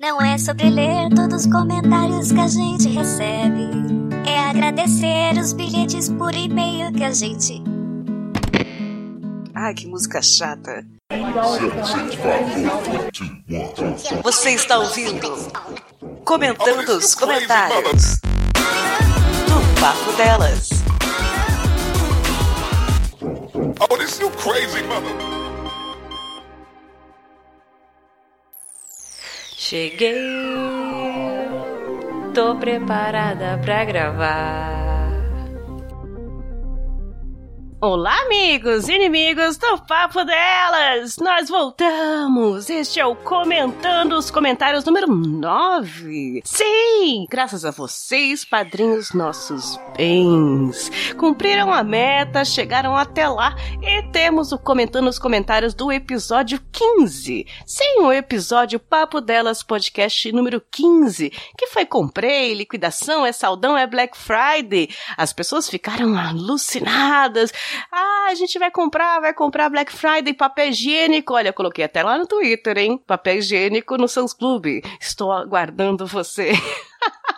Não é sobre ler todos os comentários que a gente recebe. É agradecer os bilhetes por e-mail que a gente. Ai, que música chata. Você está ouvindo? Comentando os comentários do Papo Delas. Oh, this you crazy mother. Cheguei, tô preparada pra gravar. Olá, amigos e inimigos do Papo Delas! Nós voltamos! Este é o Comentando os Comentários número 9. Sim! Graças a vocês, padrinhos nossos bens. Cumpriram a meta, chegaram até lá e temos o Comentando os Comentários do episódio 15. Sim, o episódio Papo Delas Podcast número 15, que foi comprei, liquidação, é saldão, é Black Friday. As pessoas ficaram alucinadas ah, a gente vai comprar, vai comprar Black Friday papel higiênico. Olha, coloquei até lá no Twitter, hein? Papel higiênico no Sans Club. Estou aguardando você.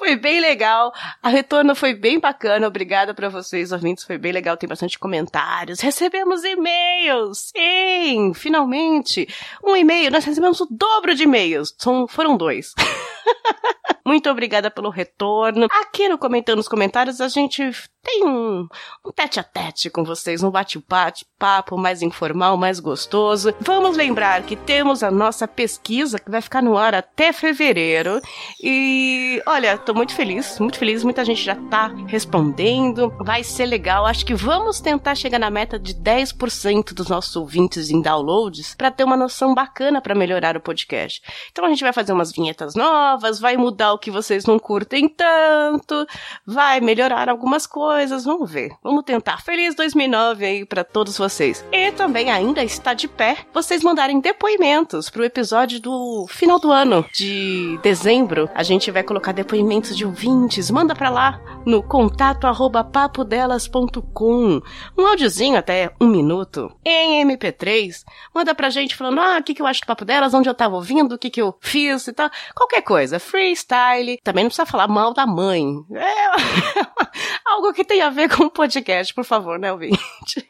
Foi bem legal. A retorno foi bem bacana. Obrigada para vocês, ouvintes. Foi bem legal. Tem bastante comentários. Recebemos e-mails. Sim, finalmente. Um e-mail. Nós recebemos o dobro de e-mails. São, foram dois. Muito obrigada pelo retorno. Aqui no Comentando nos Comentários, a gente tem um, um tete a tete com vocês, um bate-papo mais informal, mais gostoso. Vamos lembrar que temos a nossa pesquisa que vai ficar no ar até fevereiro. E olha, tô muito feliz, muito feliz. Muita gente já tá respondendo. Vai ser legal. Acho que vamos tentar chegar na meta de 10% dos nossos ouvintes em downloads para ter uma noção bacana para melhorar o podcast. Então a gente vai fazer umas vinhetas novas, vai mudar o que vocês não curtem tanto, vai melhorar algumas coisas, vamos ver. Vamos tentar. Feliz 2009 aí para todos vocês. E também ainda está de pé vocês mandarem depoimentos pro episódio do final do ano de dezembro. A gente vai colocar depoimentos de ouvintes. Manda para lá no contato arroba papodelas.com. Um áudiozinho até um minuto em MP3. Manda pra gente falando, ah, o que, que eu acho do Papo Delas, onde eu tava ouvindo, o que, que eu fiz e tal. Qualquer coisa. Freestyle. Também não precisa falar mal da mãe. É algo que tem a ver com o podcast, por favor, né, ouvinte?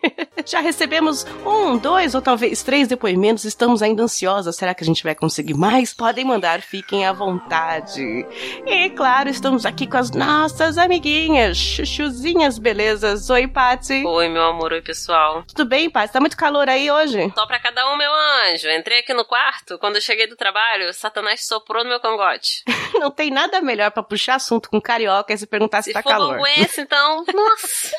Já recebemos um, dois ou talvez três depoimentos. Estamos ainda ansiosas. Será que a gente vai conseguir mais? Podem mandar, fiquem à vontade. E claro, estamos aqui com as nossas amiguinhas, chuchuzinhas belezas. Oi, Patsy. Oi, meu amor, oi, pessoal. Tudo bem, Patsy? Tá muito calor aí hoje? Só pra cada um, meu anjo. Entrei aqui no quarto, quando eu cheguei do trabalho, Satanás soprou no meu cangote. Não tem nada melhor para puxar assunto com carioca e se perguntar se, se tá calor. Se for então, nossa.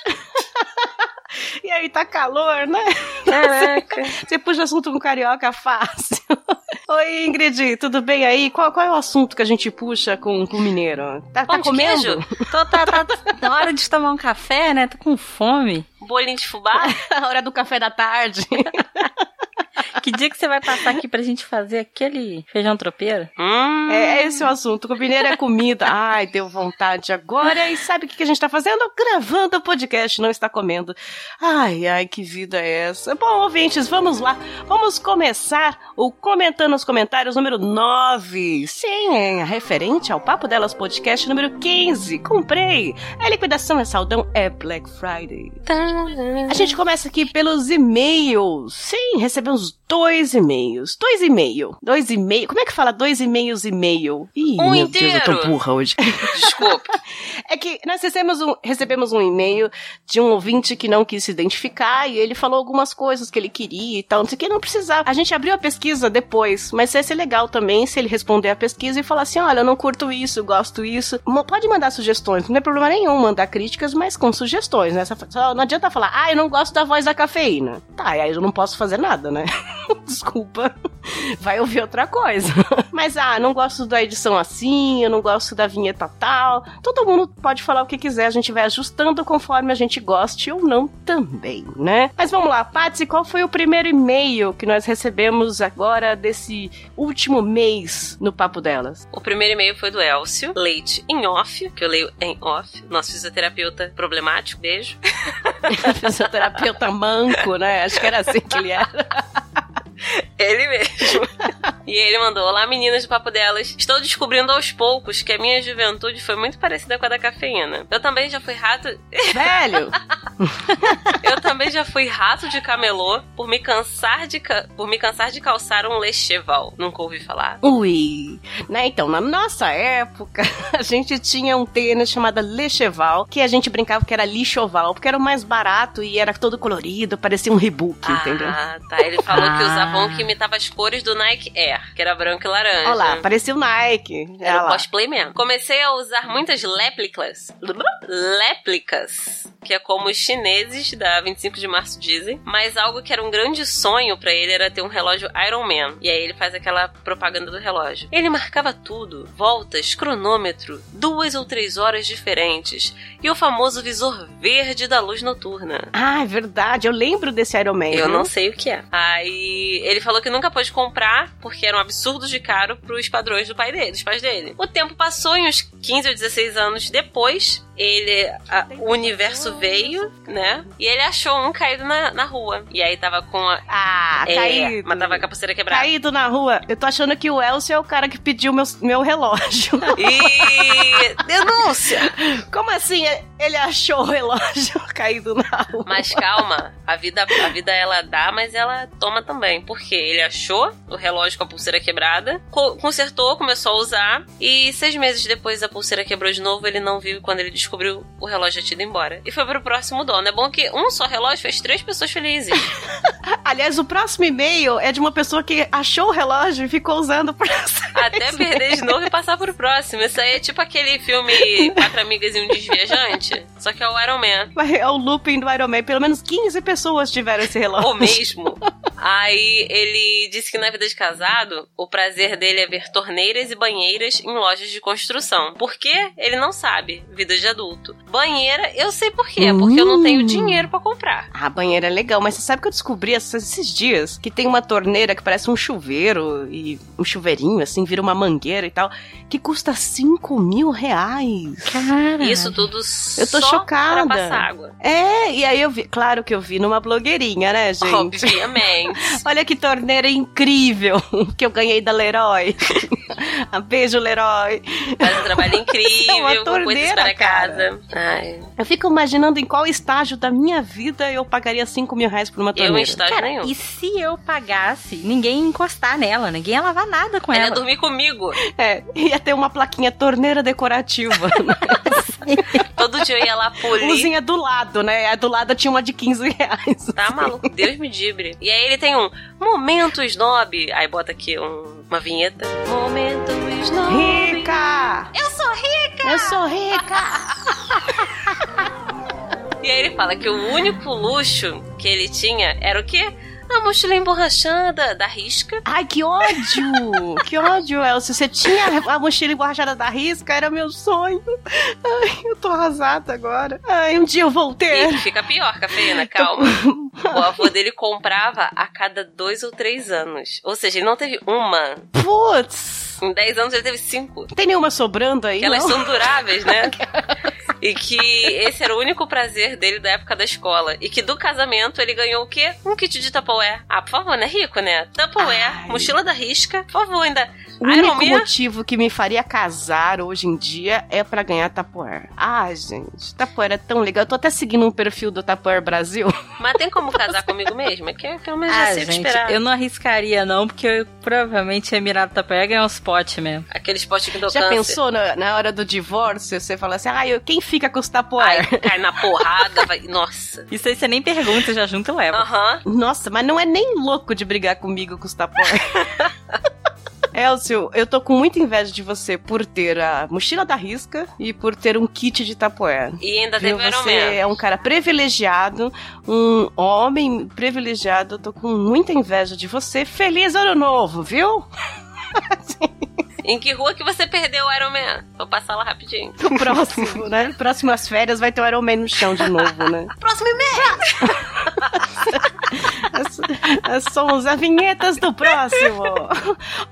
E aí, tá calor, né? Caraca. Você puxa assunto com carioca fácil. Oi, Ingrid, tudo bem aí? Qual, qual é o assunto que a gente puxa com o mineiro? Tá, tá comendo? Tô, tá, tá, na hora de tomar um café, né? Tô com fome. Bolinho de fubá? a hora do café da tarde. Que dia que você vai passar aqui pra gente fazer aquele feijão tropeiro? Hum. É, esse o assunto. O mineiro é comida. Ai, deu vontade agora. E sabe o que a gente tá fazendo? Gravando o podcast, não está comendo. Ai, ai, que vida é essa? Bom, ouvintes, vamos lá. Vamos começar o Comentando nos Comentários número 9. Sim, é referente ao Papo Delas Podcast número 15. Comprei. A liquidação é saldão, é Black Friday. A gente começa aqui pelos e-mails. Sim, recebemos dois e-mails. Dois e-mail. Dois e-mail. Como é que fala dois e-mails e mail? Ih, um meu inteiro. Deus, eu tô burra hoje. Desculpa. é que nós recebemos um, recebemos um e-mail de um ouvinte que não quis se identificar e ele falou algumas coisas que ele queria e tal, não sei o que, não precisava. A gente abriu a pesquisa depois, mas ia ser legal também se ele responder a pesquisa e falar assim, olha, eu não curto isso, gosto isso. Pode mandar sugestões, não tem problema nenhum mandar críticas, mas com sugestões, né? Só não adianta falar, ah, eu não gosto da voz da cafeína. Tá, e aí eu não posso fazer nada, né? Desculpa. Vai ouvir outra coisa. Mas, ah, não gosto da edição assim, eu não gosto da vinheta tal. Todo mundo pode falar o que quiser, a gente vai ajustando conforme a gente goste ou não também, né? Mas vamos lá, Patsy, qual foi o primeiro e-mail que nós recebemos agora desse último mês no Papo Delas? O primeiro e-mail foi do Elcio, Leite em off, que eu leio em off, nosso fisioterapeuta problemático, beijo. fisioterapeuta manco, né? Acho que era assim que ele era. Ele mesmo. E ele mandou: Olá, meninas do papo delas. Estou descobrindo aos poucos que a minha juventude foi muito parecida com a da cafeína. Eu também já fui rato. Velho! Eu também já fui rato de camelô por me cansar de, ca... por me cansar de calçar um lecheval. Nunca ouvi falar. Ui! Né, então, na nossa época, a gente tinha um tênis chamado Lecheval, que a gente brincava que era lixoval, porque era o mais barato e era todo colorido, parecia um rebook, entendeu? Ah, tá. Ele falou que Ah. usava um que imitava as cores do Nike Air, que era branco e laranja. Olha lá, parecia o Nike. Era Olha o cosplay mesmo. Comecei a usar muitas léplicas. Léplicas. Que é como os chineses da 25 de março dizem. Mas algo que era um grande sonho pra ele era ter um relógio Iron Man. E aí ele faz aquela propaganda do relógio. Ele marcava tudo: voltas, cronômetro, duas ou três horas diferentes. E o famoso visor verde da luz noturna. Ah, é verdade. Eu lembro desse Iron Man. Eu não sei o que é. Aí ele falou que nunca pôde comprar porque era um absurdo de caro pros padrões do pai dele, dos pais dele. O tempo passou e uns 15 ou 16 anos depois, ele a- o universo veio, né? E ele achou um caído na, na rua. E aí tava com a Ah, é, caído. mas tava com a pulseira quebrada. Caído na rua. Eu tô achando que o Elcio é o cara que pediu meu, meu relógio. E denúncia. Como assim? Ele achou o relógio caído na rua? Mas calma, a vida, a vida ela dá, mas ela toma também. Porque ele achou o relógio com a pulseira quebrada, co- consertou, começou a usar, e seis meses depois a pulseira quebrou de novo, ele não viu quando ele descobriu, o relógio já tinha ido embora. E foi pro próximo dono. É bom que um só relógio fez três pessoas felizes. Aliás, o próximo e-mail é de uma pessoa que achou o relógio e ficou usando por Até perder de novo e passar pro próximo. Isso aí é tipo aquele filme Quatro Amigas e um Desviajante. Só que é o Iron Man. É o looping do Iron Man. Pelo menos 15 pessoas tiveram esse relógio. Ou mesmo. Aí ele disse que na vida de casado, o prazer dele é ver torneiras e banheiras em lojas de construção. Por quê? Ele não sabe. Vida de adulto. Banheira, eu sei por quê. Porque eu não tenho Hum. dinheiro pra comprar. A banheira é legal, mas você sabe que eu descobri esses, dias que tem uma torneira que parece um chuveiro e um chuveirinho, assim, vira uma mangueira e tal, que custa 5 mil reais. Cara. Isso tudo Eu tô só chocada. pra passar água. É, e aí eu vi, claro que eu vi numa blogueirinha, né, gente? Obviamente. Olha que torneira incrível que eu ganhei da Leroy. Beijo, Leroy. Faz um trabalho incrível. É uma torneira, para cara. Casa. Ai, Eu fico imaginando em qual estágio da minha vida eu pagaria 5 mil reais por uma eu torneira. em estágio Cara, nenhum. e se eu pagasse, ninguém ia encostar nela, ninguém ia lavar nada com Ela ia ela. dormir comigo. É, ia ter uma plaquinha torneira decorativa. Todo dia eu ia lá polir. Luzinha do lado, né? A do lado tinha uma de 15 reais. Tá maluco, Deus me dibre. E aí ele tem um momento snob. Aí bota aqui um- uma vinheta. Momento snob. Rica! Eu sou rica! Eu sou rica! E aí ele fala que o único luxo que ele tinha era o quê? A mochila emborrachada da risca. Ai, que ódio! Que ódio, Elcio. Você tinha a mochila emborrachada da risca, era meu sonho. Ai, eu tô arrasada agora. Ai, um dia eu vou ter. fica pior, cafeína, calma. O avô dele comprava a cada dois ou três anos. Ou seja, ele não teve uma. Putz! Em dez anos ele teve cinco. Tem nenhuma sobrando aí, elas são duráveis, né? E que esse era o único prazer dele da época da escola. E que do casamento ele ganhou o quê? Um kit de Tupperware. Ah, por favor, né? Rico, né? Tupperware, Ai. mochila da risca. Por favor, ainda. O Iron único Man. motivo que me faria casar hoje em dia é pra ganhar Tupperware. Ah, gente, Tupperware é tão legal. Eu tô até seguindo um perfil do Tupperware Brasil. Mas tem como casar comigo mesmo? É que pelo menos já Ah, o gente, esperar. eu não arriscaria não, porque eu provavelmente ia mirar pra pegar e ganhar uns potes mesmo. Aqueles potes que deu Já câncer. pensou na, na hora do divórcio? Você fala assim, ah, eu, quem fica com os? Ai, cai na porrada, vai. Nossa. Isso aí você nem pergunta, já junta e leva. Aham. Nossa, mas não é nem louco de brigar comigo com os Tupperware. Elcio, eu tô com muita inveja de você por ter a mochila da risca e por ter um kit de Tupperware. E ainda Viu? teve Você é um cara privilegiado, um homem privilegiado. Eu tô com muita inveja de você. Feliz ano novo, viu? Em que rua que você perdeu o Iron Man? Vou passar lá rapidinho. O próximo, né? Próximas férias vai ter o Iron Man no chão de novo, né? Próximo e-mail! As- as- Somos as vinhetas do próximo.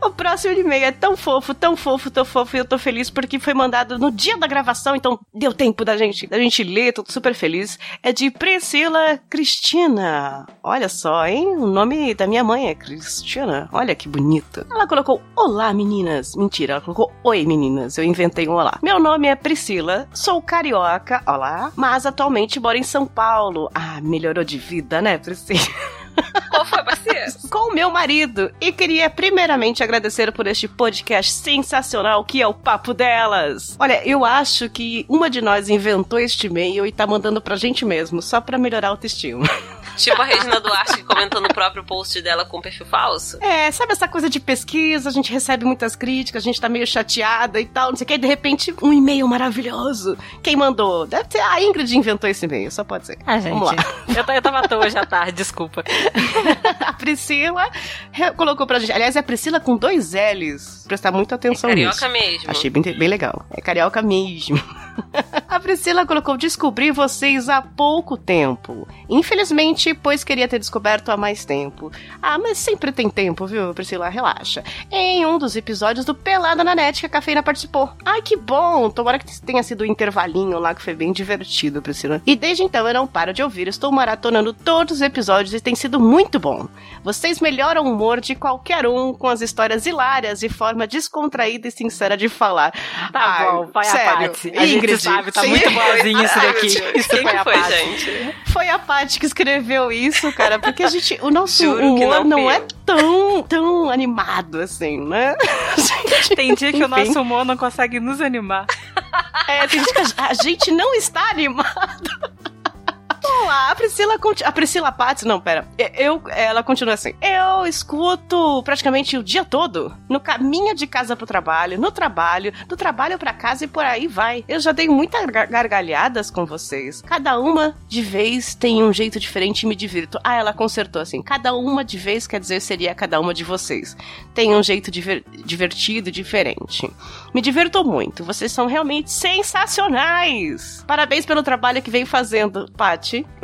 O próximo e-mail é tão fofo, tão fofo, tão fofo, e eu tô feliz porque foi mandado no dia da gravação, então deu tempo da gente, da gente ler, tô super feliz. É de Priscila Cristina. Olha só, hein? O nome da minha mãe é Cristina. Olha que bonito. Ela colocou Olá, meninas. Mentira, ela colocou Oi, meninas. Eu inventei um olá. Meu nome é Priscila, sou carioca, olá, mas atualmente moro em São Paulo. Ah, melhorou de vida, né, Priscila? Qual foi, parceiro? com o meu marido e queria primeiramente agradecer por este podcast sensacional que é o Papo Delas. Olha, eu acho que uma de nós inventou este e-mail e tá mandando pra gente mesmo, só pra melhorar a autoestima. Tipo a Regina Duarte que comentou no próprio post dela com perfil falso. É, sabe essa coisa de pesquisa, a gente recebe muitas críticas, a gente tá meio chateada e tal, não sei o que, e de repente um e-mail maravilhoso. Quem mandou? Deve ter a Ingrid inventou esse e-mail, só pode ser. Ah, gente. Vamos lá. Eu, eu tava à toa já tarde, desculpa. a Priscila colocou pra gente. Aliás, é a Priscila com dois L's. Prestar muita atenção nisso. Carioca mesmo. Achei bem, bem legal. É carioca mesmo. A Priscila colocou: descobri vocês há pouco tempo. Infelizmente, pois queria ter descoberto há mais tempo. Ah, mas sempre tem tempo, viu, Priscila? Relaxa. Em um dos episódios do Pelada na Net que a Cafeína participou. Ai, que bom! Tomara que tenha sido um intervalinho lá que foi bem divertido, Priscila. E desde então eu não paro de ouvir. Estou maratonando todos os episódios e tem sido muito bom. Vocês melhoram o humor de qualquer um com as histórias hilárias e forma descontraída e sincera de falar. Tá Ai, bom, vai sério. a Paty. A Ingrid, gente sabe, tá sim. muito boazinho isso daqui. Isso Quem foi a foi, Paty. gente? Foi a Paty que escreveu isso, cara, porque a gente, o nosso Juro humor não não, é tão, tão animado assim, né? Gente, Tem dia que o enfim. nosso humor não consegue nos animar. É, tem gente que a, a gente não está animado. Vamos lá, a Priscila, a Priscila Patz, não, pera, eu, ela continua assim, eu escuto praticamente o dia todo, no caminho de casa pro trabalho, no trabalho, do trabalho pra casa e por aí vai. Eu já dei muitas gar- gargalhadas com vocês, cada uma de vez tem um jeito diferente e me divirto. Ah, ela consertou assim, cada uma de vez quer dizer seria cada uma de vocês. Tem um jeito diver- divertido, diferente. Me divirto muito. Vocês são realmente sensacionais. Parabéns pelo trabalho que vem fazendo, Pati.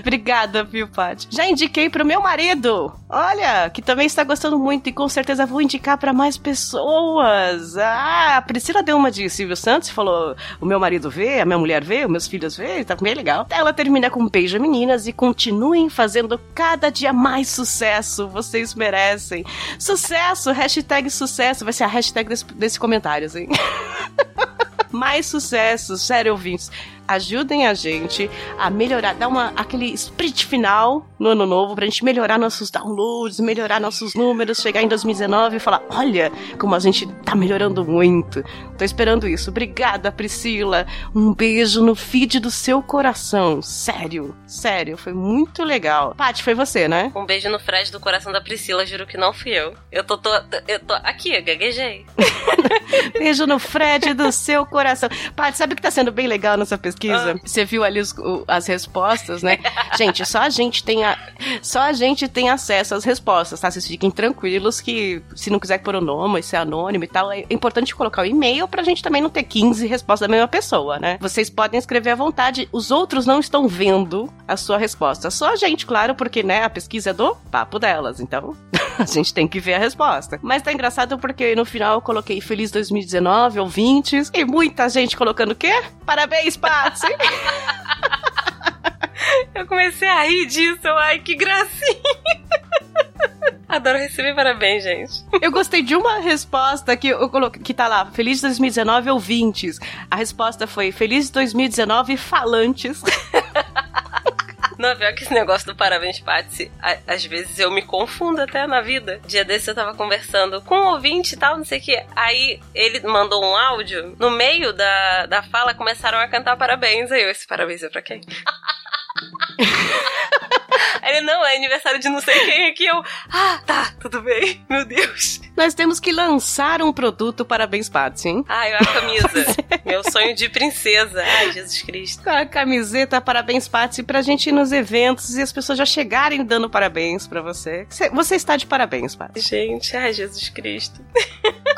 Obrigada, viu, Paty? Já indiquei pro meu marido. Olha, que também está gostando muito e com certeza vou indicar para mais pessoas. Ah, a Priscila deu uma de Silvio Santos, falou: o meu marido vê, a minha mulher vê, os meus filhos vê, tá bem legal. Ela termina com um beijo, meninas, e continuem fazendo cada dia mais sucesso. Vocês merecem. Sucesso, hashtag sucesso. Vai ser a hashtag desse, desse comentário, assim. mais sucesso, sério, ouvintes. Ajudem a gente a melhorar, dar uma, aquele sprint final no ano novo pra gente melhorar nossos downloads, melhorar nossos números, chegar em 2019 e falar: olha como a gente tá melhorando muito. Tô esperando isso. Obrigada, Priscila. Um beijo no feed do seu coração. Sério, sério, foi muito legal. Paty, foi você, né? Um beijo no Fred do coração da Priscila, juro que não fui eu. Eu tô, tô- eu tô aqui, gaguejei. Beijo no Fred do seu coração. Paty, sabe o que tá sendo bem legal nessa pesquisa? Você viu ali os- o- as respostas, né? gente, só a gente tem a, só a gente tem acesso às respostas, tá? Vocês fiquem tranquilos que se não quiser pôr o nome, ser anônimo e tal, é importante colocar o e-mail pra gente também não ter 15 respostas da mesma pessoa, né? Vocês podem escrever à vontade, os outros não estão vendo a sua resposta. Só a gente, claro, porque, né, a pesquisa é do papo delas, então a gente tem que ver a resposta. Mas tá engraçado porque no final eu coloquei Feliz 2019, ouvintes, e muita gente colocando o quê? Parabéns, Patsy! Eu comecei a rir disso, ai, que gracinha. Adoro receber parabéns, gente. eu gostei de uma resposta que eu coloquei, que tá lá, Feliz 2019, ouvintes. A resposta foi Feliz 2019, falantes. Não, pior que esse negócio do parabéns, Patsy, às vezes eu me confundo até na vida. Dia desse eu tava conversando com um ouvinte e tal, não sei o que. Aí ele mandou um áudio, no meio da, da fala começaram a cantar parabéns. Aí eu, esse parabéns é pra quem? Aí ele, não, é aniversário de não sei quem aqui. Eu, ah, tá, tudo bem. Meu Deus. Nós temos que lançar um produto Parabéns, Patsy, hein? Ai, a camisa. Meu sonho de princesa. Ai, Jesus Cristo. Com a camiseta Parabéns, Patsy, pra gente ir nos eventos e as pessoas já chegarem dando parabéns pra você. Você- Você está de parabéns, Patsy. Gente, ai, Jesus Cristo.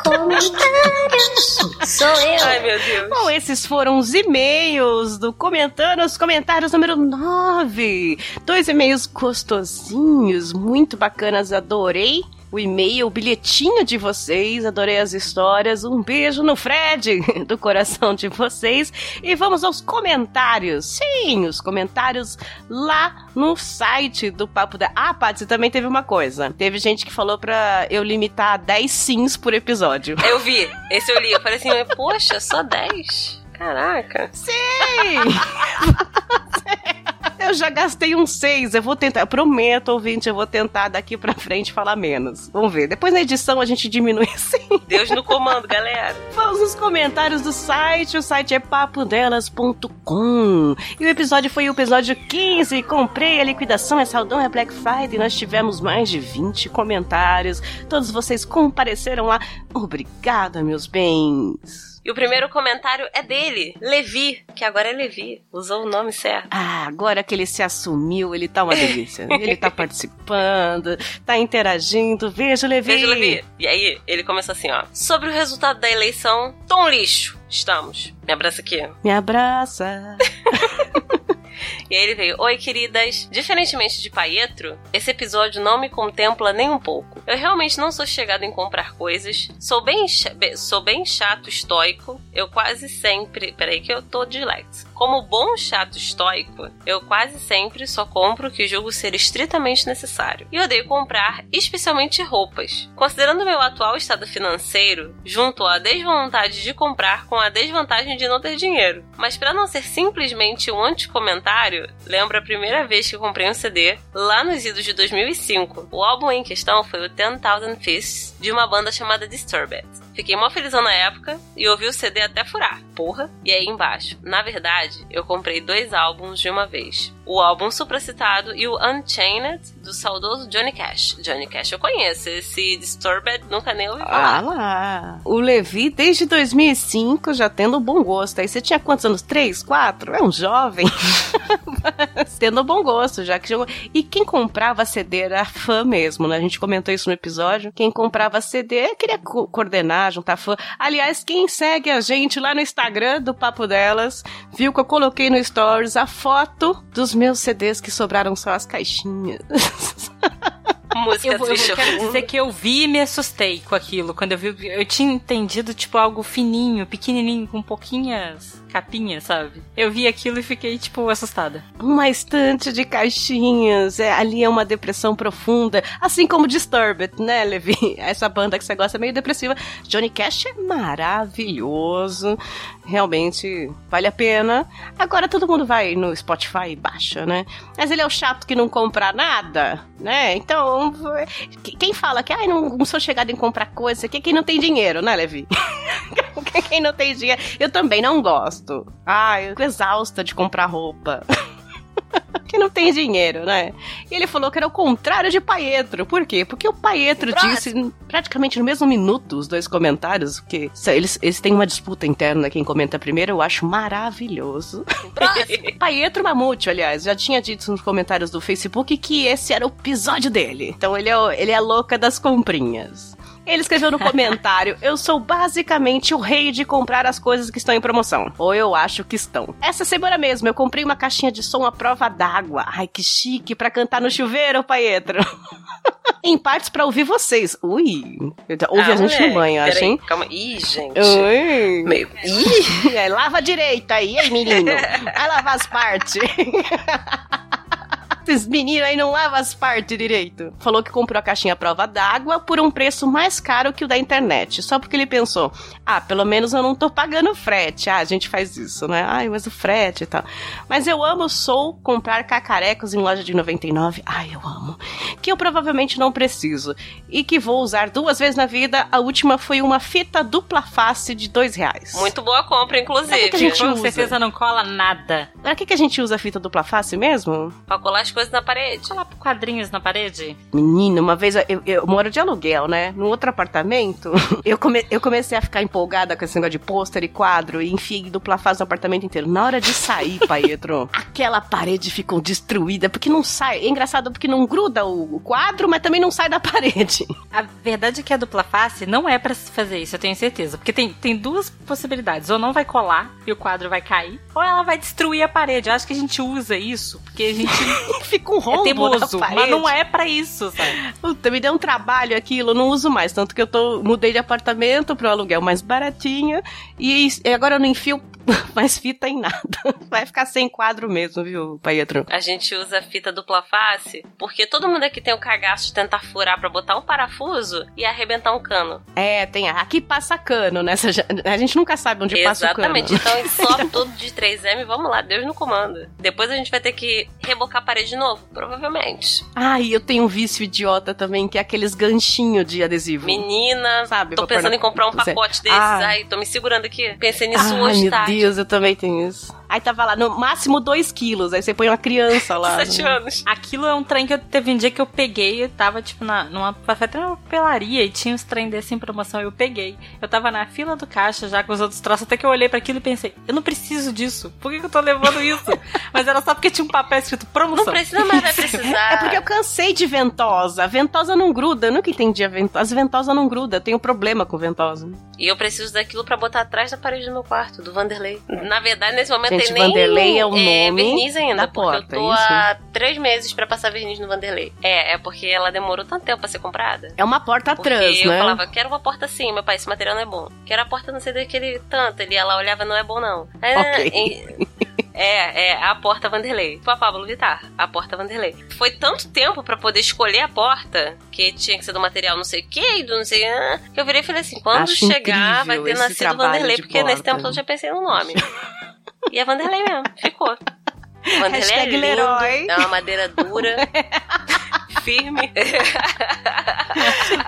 Comentários. Sou eu. Ai, meu Deus. Bom, esses foram os e-mails do Comentando os Comentários número 9. Dois e-mails gostosinhos, muito bacanas, adorei. o e-mail, o bilhetinho de vocês. Adorei as histórias. Um beijo no Fred, do coração de vocês. E vamos aos comentários. Sim, os comentários lá no site do Papo da. Ah, Patsy, também teve uma coisa. Teve gente que falou pra eu limitar a 10 sims por episódio. Eu vi, esse eu li. Eu falei assim, poxa, só 10? Caraca. Sim! Eu já gastei um seis. Eu vou tentar. Eu prometo, ouvinte, eu vou tentar daqui pra frente falar menos. Vamos ver. Depois na edição a gente diminui assim. Deus no comando, galera. Vamos nos comentários do site. O site é papodelas.com. E o episódio foi o episódio 15. Comprei a liquidação, é saldão, é Black Friday. Nós tivemos mais de 20 comentários. Todos vocês compareceram lá. Obrigada, meus bens. E o primeiro comentário é dele, Levi, que agora é Levi. Usou o nome certo. Ah, agora que ele se assumiu, ele tá uma delícia. ele tá participando, tá interagindo. Veja, Levi. Beijo, Levi. E aí, ele começa assim, ó. Sobre o resultado da eleição, tom lixo. Estamos. Me abraça aqui. Me abraça. E aí ele veio: Oi, queridas. Diferentemente de Paietro, esse episódio não me contempla nem um pouco. Eu realmente não sou chegada em comprar coisas. Sou bem, sou bem chato, estoico. Eu quase sempre. Peraí, que eu tô disléxico. Como bom chato estoico, eu quase sempre só compro o que julgo ser estritamente necessário. E odeio comprar, especialmente roupas. Considerando meu atual estado financeiro, junto à desvontade de comprar com a desvantagem de não ter dinheiro. Mas para não ser simplesmente um anticomentário, lembro a primeira vez que comprei um CD lá nos idos de 2005. O álbum em questão foi o 10,000 Fists, de uma banda chamada Disturbed. Fiquei mó felizão na época e ouvi o CD até furar. Porra. E aí embaixo. Na verdade, eu comprei dois álbuns de uma vez. O álbum supracitado e o Unchained, do saudoso Johnny Cash. Johnny Cash eu conheço. Esse Disturbed nunca nem ouvi Ah falar. lá. O Levi, desde 2005, já tendo bom gosto. Aí você tinha quantos anos? Três? Quatro? É um jovem. Tendo bom gosto, já que jogou. E quem comprava CD era fã mesmo, né? A gente comentou isso no episódio. Quem comprava CD queria co- coordenar, juntar fã. Aliás, quem segue a gente lá no Instagram do Papo Delas, viu que eu coloquei no Stories a foto dos meus CDs que sobraram só as caixinhas. Música Eu, vou- eu quero dizer que eu vi e me assustei com aquilo. Quando eu vi, eu tinha entendido, tipo, algo fininho, pequenininho, com pouquinhas capinhas, sabe? Eu vi aquilo e fiquei, tipo, assustada. uma estante de caixinhas. É, ali é uma depressão profunda. Assim como Disturbed, né, Levi? Essa banda que você gosta é meio depressiva. Johnny Cash é maravilhoso. Realmente vale a pena. Agora todo mundo vai no Spotify e baixa, né? Mas ele é o chato que não compra nada, né? Então, que- quem fala que ah, não, não sou chegado em comprar coisa aqui é quem não tem dinheiro, né, Levi? quem não tem dinheiro. Eu também não gosto. Ah, eu fico exausta de comprar roupa. que não tem dinheiro, né? E ele falou que era o contrário de Paietro. Por quê? Porque o Paietro disse praticamente no mesmo minuto os dois comentários, porque eles, eles têm uma disputa interna, quem comenta primeiro, eu acho maravilhoso. Paietro Mamute, aliás, já tinha dito nos comentários do Facebook que esse era o episódio dele. Então ele é, o- ele é a louca das comprinhas. Ele escreveu no comentário: Eu sou basicamente o rei de comprar as coisas que estão em promoção. Ou eu acho que estão. Essa semana mesmo eu comprei uma caixinha de som à prova d'água. Ai, que chique pra cantar no chuveiro, Paetro. em partes pra ouvir vocês. Ui, ouve Ah, a gente moleque, no banho, acho, hein? Calma. Ih, gente. Ui. Meio. Ih, É, lava direito aí, ei, menino. Vai lavar as partes. Esses meninos aí não lavam as partes direito. Falou que comprou a caixinha à prova d'água por um preço mais caro que o da internet. Só porque ele pensou, ah, pelo menos eu não tô pagando frete. Ah, a gente faz isso, né? Ai, mas o frete e tal. Mas eu amo sou comprar cacarecos em loja de 99. Ai, eu amo. Que eu provavelmente não preciso. E que vou usar duas vezes na vida. A última foi uma fita dupla face de dois reais. muito boa compra, inclusive. É que a gente Com usa. certeza não cola nada. Pra que, que a gente usa a fita dupla face mesmo? Pra colar as coisas na parede. Colar quadrinhos na parede. Menina, uma vez eu, eu moro de aluguel, né? No outro apartamento, eu, come- eu comecei a ficar empolgada com esse negócio de pôster e quadro e enfiei dupla face no apartamento inteiro. Na hora de sair, Paetro, aquela parede ficou destruída porque não sai. É engraçado porque não gruda o o quadro, mas também não sai da parede. A verdade é que a dupla face não é pra se fazer isso, eu tenho certeza. Porque tem, tem duas possibilidades. Ou não vai colar e o quadro vai cair, ou ela vai destruir a a parede. Eu acho que a gente usa isso porque a gente Fica um rombo é teimoso, na mas não é pra isso, sabe? Puta, me deu um trabalho aquilo, eu não uso mais. Tanto que eu tô, mudei de apartamento pro aluguel mais baratinho. E, e agora eu não enfio mais fita em nada. Vai ficar sem quadro mesmo, viu, Pietro? A gente usa fita dupla face porque todo mundo aqui tem o cagaço de tentar furar pra botar um parafuso e arrebentar um cano. É, tem. Aqui passa cano, né? A gente nunca sabe onde passa o cano. Exatamente. Então sobe tudo de 3M, vamos lá, Deus no comando. Depois a gente vai ter que rebocar a parede de novo, provavelmente. Ai, eu tenho um vício idiota também, que é aqueles ganchinhos de adesivo. Menina, Sabe, tô pensando na- em comprar um pacote desses. Ah. Ai, tô me segurando aqui. Pensei nisso Ai, hoje, tá? Deus, eu também tenho isso. Aí tava lá, no máximo 2 quilos. Aí você põe uma criança lá. Sete né? anos. Aquilo é um trem que eu teve um dia que eu peguei, eu tava tipo na, numa, foi até numa pelaria e tinha uns trem desse em promoção, eu peguei. Eu tava na fila do caixa já com os outros troços, até que eu olhei pra aquilo e pensei, eu não preciso disso, por que, que eu tô levando isso? Mas era só porque tinha um papel escrito promoção. Não precisa, mas vai precisar. É porque eu cansei de ventosa. Ventosa não gruda. Eu nunca entendi a ventosa. As ventosas não grudam. Eu tenho problema com ventosa. E eu preciso daquilo pra botar atrás da parede do meu quarto, do Vanderlei. Na verdade, nesse momento Gente, nem Vanderlei é o nome verniz ainda, da porque porta, eu tô é isso? há três meses pra passar verniz no Vanderlei. É, é porque ela demorou tanto tempo pra ser comprada. É uma porta Porque trans, eu né? falava, quero uma porta assim, meu pai, esse material não é bom. Quero a porta não sei daquele tanto. Ele ela olhava, não é bom não. Aí, Ok. e- É, é a porta Vanderlei. Tipo a Pablo Vittar, a porta Vanderlei. Foi tanto tempo pra poder escolher a porta, que tinha que ser do material não sei o que, do não sei ah, que eu virei e falei assim, quando Acho chegar vai ter nascido Vanderlei, de porque nesse porta. tempo todo eu já pensei no nome. e é Vanderlei mesmo, ficou. Vanderlei é Hashtag lindo, Leroy. é uma madeira dura, firme.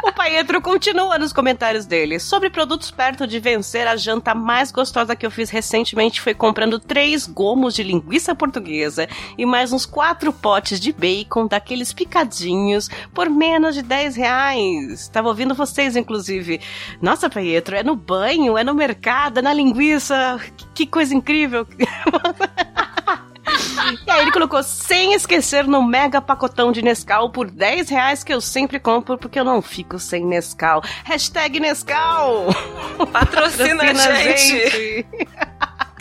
O Paetro continua nos comentários dele. Sobre produtos perto de vencer, a janta mais gostosa que eu fiz recentemente foi comprando três gomos de linguiça portuguesa e mais uns quatro potes de bacon daqueles picadinhos por menos de 10 reais. Tava ouvindo vocês, inclusive. Nossa, Paetro, é no banho, é no mercado, é na linguiça. Que- Que coisa incrível. E aí ele colocou, sem esquecer, no mega pacotão de Nescau por 10 reais que eu sempre compro porque eu não fico sem Nescau. Hashtag Nescau! Patrocina a gente.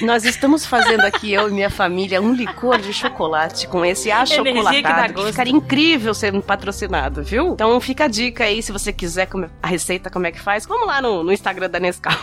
Nós estamos fazendo aqui, eu e minha família, um licor de chocolate com esse achocolatado que que, ficaria incrível sendo patrocinado, viu? Então fica a dica aí, se você quiser come- a receita, como é que faz, vamos lá no, no Instagram da Nescau.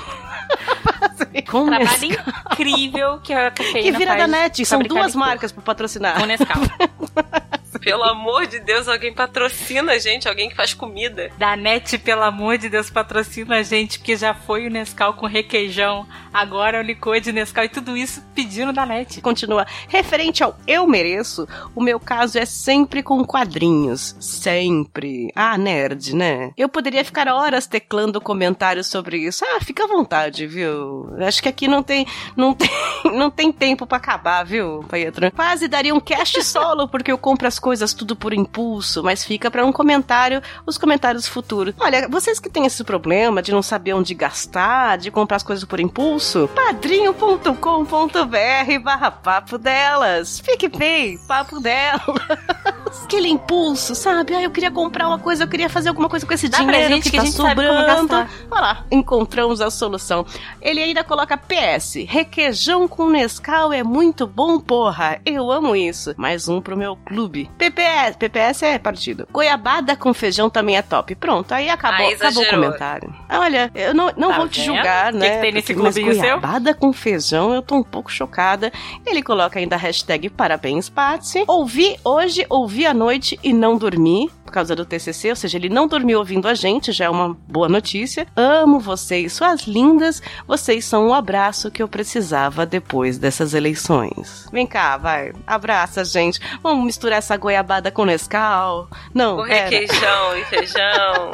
Com Trabalho Nescau. incrível que a cafeína Que vira faz da net, são fabricar duas licor. marcas pra patrocinar. Com Nescau. Pelo amor de Deus, alguém patrocina a gente, alguém que faz comida. Da NET, pelo amor de Deus, patrocina a gente, porque já foi o Nescau com requeijão, agora é o licor de Nescau e tudo isso pedindo da NET. Continua. Referente ao eu mereço, o meu caso é sempre com quadrinhos. Sempre. Ah, nerd, né? Eu poderia ficar horas teclando comentários sobre isso. Ah, fica à vontade, viu? Acho que aqui não tem, não tem, não tem tempo pra acabar, viu, Pietro? Quase daria um cast solo, porque eu compro as coisas tudo por impulso, mas fica pra um comentário, os comentários futuros. Olha, vocês que têm esse problema de não saber onde gastar, de comprar as coisas por impulso, padrinho.com.br barra papo delas. Fique bem, papo delas. Aquele impulso, sabe? Ah, eu queria comprar uma coisa, eu queria fazer alguma coisa com esse Dá pra dinheiro gente que, que tá a gente sobrando. Olha lá, encontramos a solução. Ele ainda coloca PS, requeijão com Nescau é muito bom, porra. Eu amo isso. Mais um pro meu clube. PPS, PPS é partido. Goiabada com feijão também é top. Pronto, aí acabou, Ah, acabou o comentário. Olha, eu não, não Tá vou te vendo? julgar, O que né? que tem nesse porque- clubinho seu? goiabada com feijão, eu tô um pouco chocada. Ele coloca ainda a hashtag parabéns, Patsy. Ouvi hoje, ouvi à noite e não dormi. Por causa do TCC, ou seja, ele não dormiu ouvindo a gente, já é uma boa notícia. Amo vocês, suas lindas. Vocês são o abraço que eu precisava depois dessas eleições. Vem cá, vai. Abraça, gente. Vamos misturar essa goiabada com Nescau. Não, Com pera. requeijão e feijão.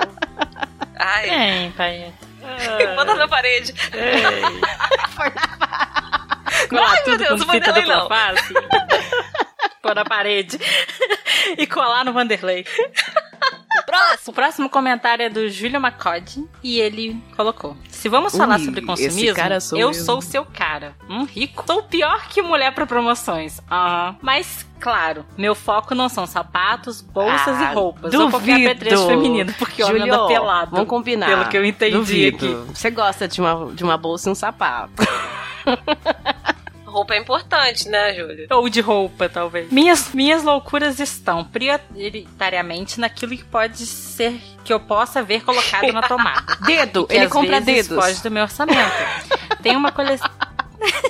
Ai, Tem, pai. bota na parede. Colar Ai, meu tudo Deus, com o fita Vanderlei dupla não. face. Pôr na parede. e colar no Vanderlei. Próximo. O próximo comentário é do Júlio Macod e ele colocou: Se vamos falar Ui, sobre consumismo, cara sou eu eu. sou o seu cara. Um rico. Sou pior que mulher pra promoções. Ah, mas claro, meu foco não são sapatos, bolsas Ah, e roupas. Ou qualquer duvido. apetrecho feminino, porque homem Julio, anda pelado. Vamos combinar. Pelo que eu entendi Duvido. aqui. Você gosta de uma, de uma bolsa e um sapato. Roupa é importante, né, Júlia? Ou de roupa, talvez. Minhas, minhas loucuras estão prioritariamente naquilo que pode ser que eu possa ver colocado na tomada. Dedo, que ele compra vezes dedos. foge do meu orçamento. Tem uma coleção.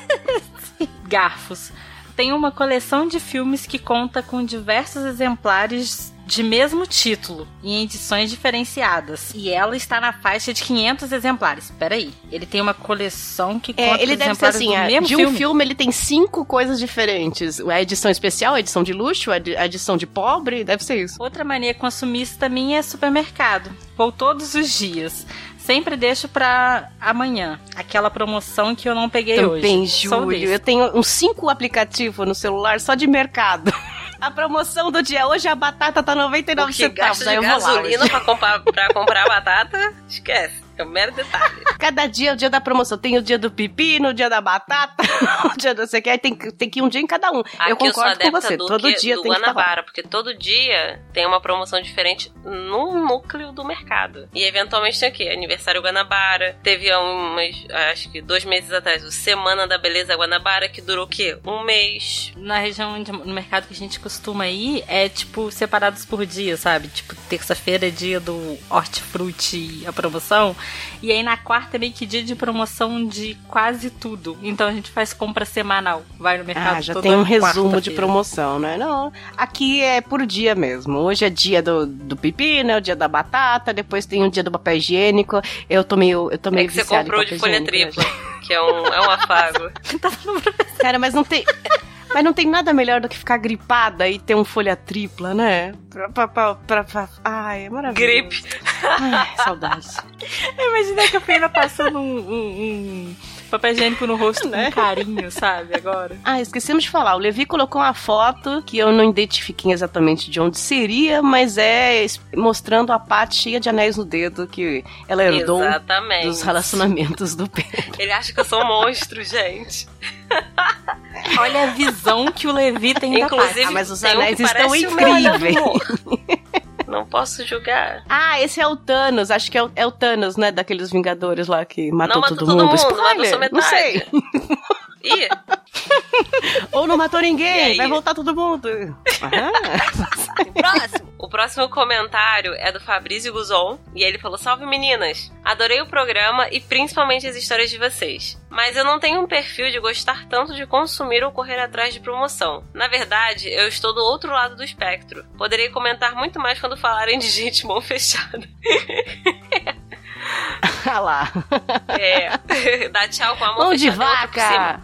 Garfos. Tem uma coleção de filmes que conta com diversos exemplares de mesmo título, em edições diferenciadas. E ela está na faixa de 500 exemplares. Peraí, ele tem uma coleção que conta É, ele deve ser exemplares assim, do a- mesmo de um filme? filme. ele tem cinco coisas diferentes. A edição especial, a edição de luxo, a edi- a edição de pobre, deve ser isso. Outra mania consumista minha é supermercado. Vou todos os dias. Sempre deixo pra amanhã. Aquela promoção que eu não peguei Também, hoje. Sou Júlio. Eu tenho uns cinco aplicativos no celular só de mercado. A promoção do dia hoje a batata tá 99 Porque centavos. gasta de lá gasolina pra comprar, pra comprar batata, esquece. É um mero detalhe. Cada dia é o dia da promoção. Tem o dia do pepino, o dia da batata, o dia do sei o que. Aí tem, que- tem que ir um dia em cada um. Aqui eu concordo sou com adepta você. do, Todo que- dia do tem que estar lá. Guanabara, porque todo dia tem uma promoção diferente no núcleo do mercado. E eventualmente tem aqui, aniversário Guanabara. Teve há umas, acho que dois meses atrás, o Semana da Beleza Guanabara, que durou o quê? Um mês. Na região, onde- no mercado que a gente costuma ir, é tipo separados por dia, sabe? Tipo, terça-feira é dia do hortifruti, a promoção. E aí na quarta é meio que dia de promoção de quase tudo. Então a gente faz compra semanal. Vai no mercado Ah, já toda tem um resumo de promoção, né? Não, aqui é por dia mesmo. Hoje é dia do, do pepino, é o dia da batata, depois tem o dia do papel higiênico. Eu tô meio, eu tô É meio que você comprou de folha higiênico, tripla, que é um, é um afago. Cara, mas não tem. Mas não tem nada melhor do que ficar gripada e ter um folha tripla, né? Pra, pra, pra, pra- pra- Ai, é maravilhoso. Gripe. Ai, saudades. Imaginei que a Feira passando um, um- um papel higiênico no rosto Né? com carinho, sabe? Agora. Ah, esquecemos de falar. O Levi colocou uma foto que eu não identifiquei exatamente de onde seria, mas é mostrando a parte cheia de anéis no dedo que ela herdou Exatamente. dos relacionamentos do Pedro. Ele acha que eu sou um monstro, gente. Olha a visão que o Levi tem da Inclusive, paz. Ah, mas os um anéis estão incríveis. Não posso julgar. Ah, esse é o Thanos. Acho que é o, é o Thanos, né? Daqueles Vingadores lá que matou, Não matou todo, todo mundo. mundo, Spoiler, matou só metade. Não sei. Ih, Ou não matou ninguém. Vai voltar todo mundo. Ah. próximo. O próximo comentário é do Fabrício Guzon. E ele falou: Salve meninas! Adorei o programa e principalmente as histórias de vocês. Mas eu não tenho um perfil de gostar tanto de consumir ou correr atrás de promoção. Na verdade, eu estou do outro lado do espectro. Poderei comentar muito mais quando falarem de gente mão fechada. Ah lá. É. Dá tchau com a mão Mão de cima. vaca.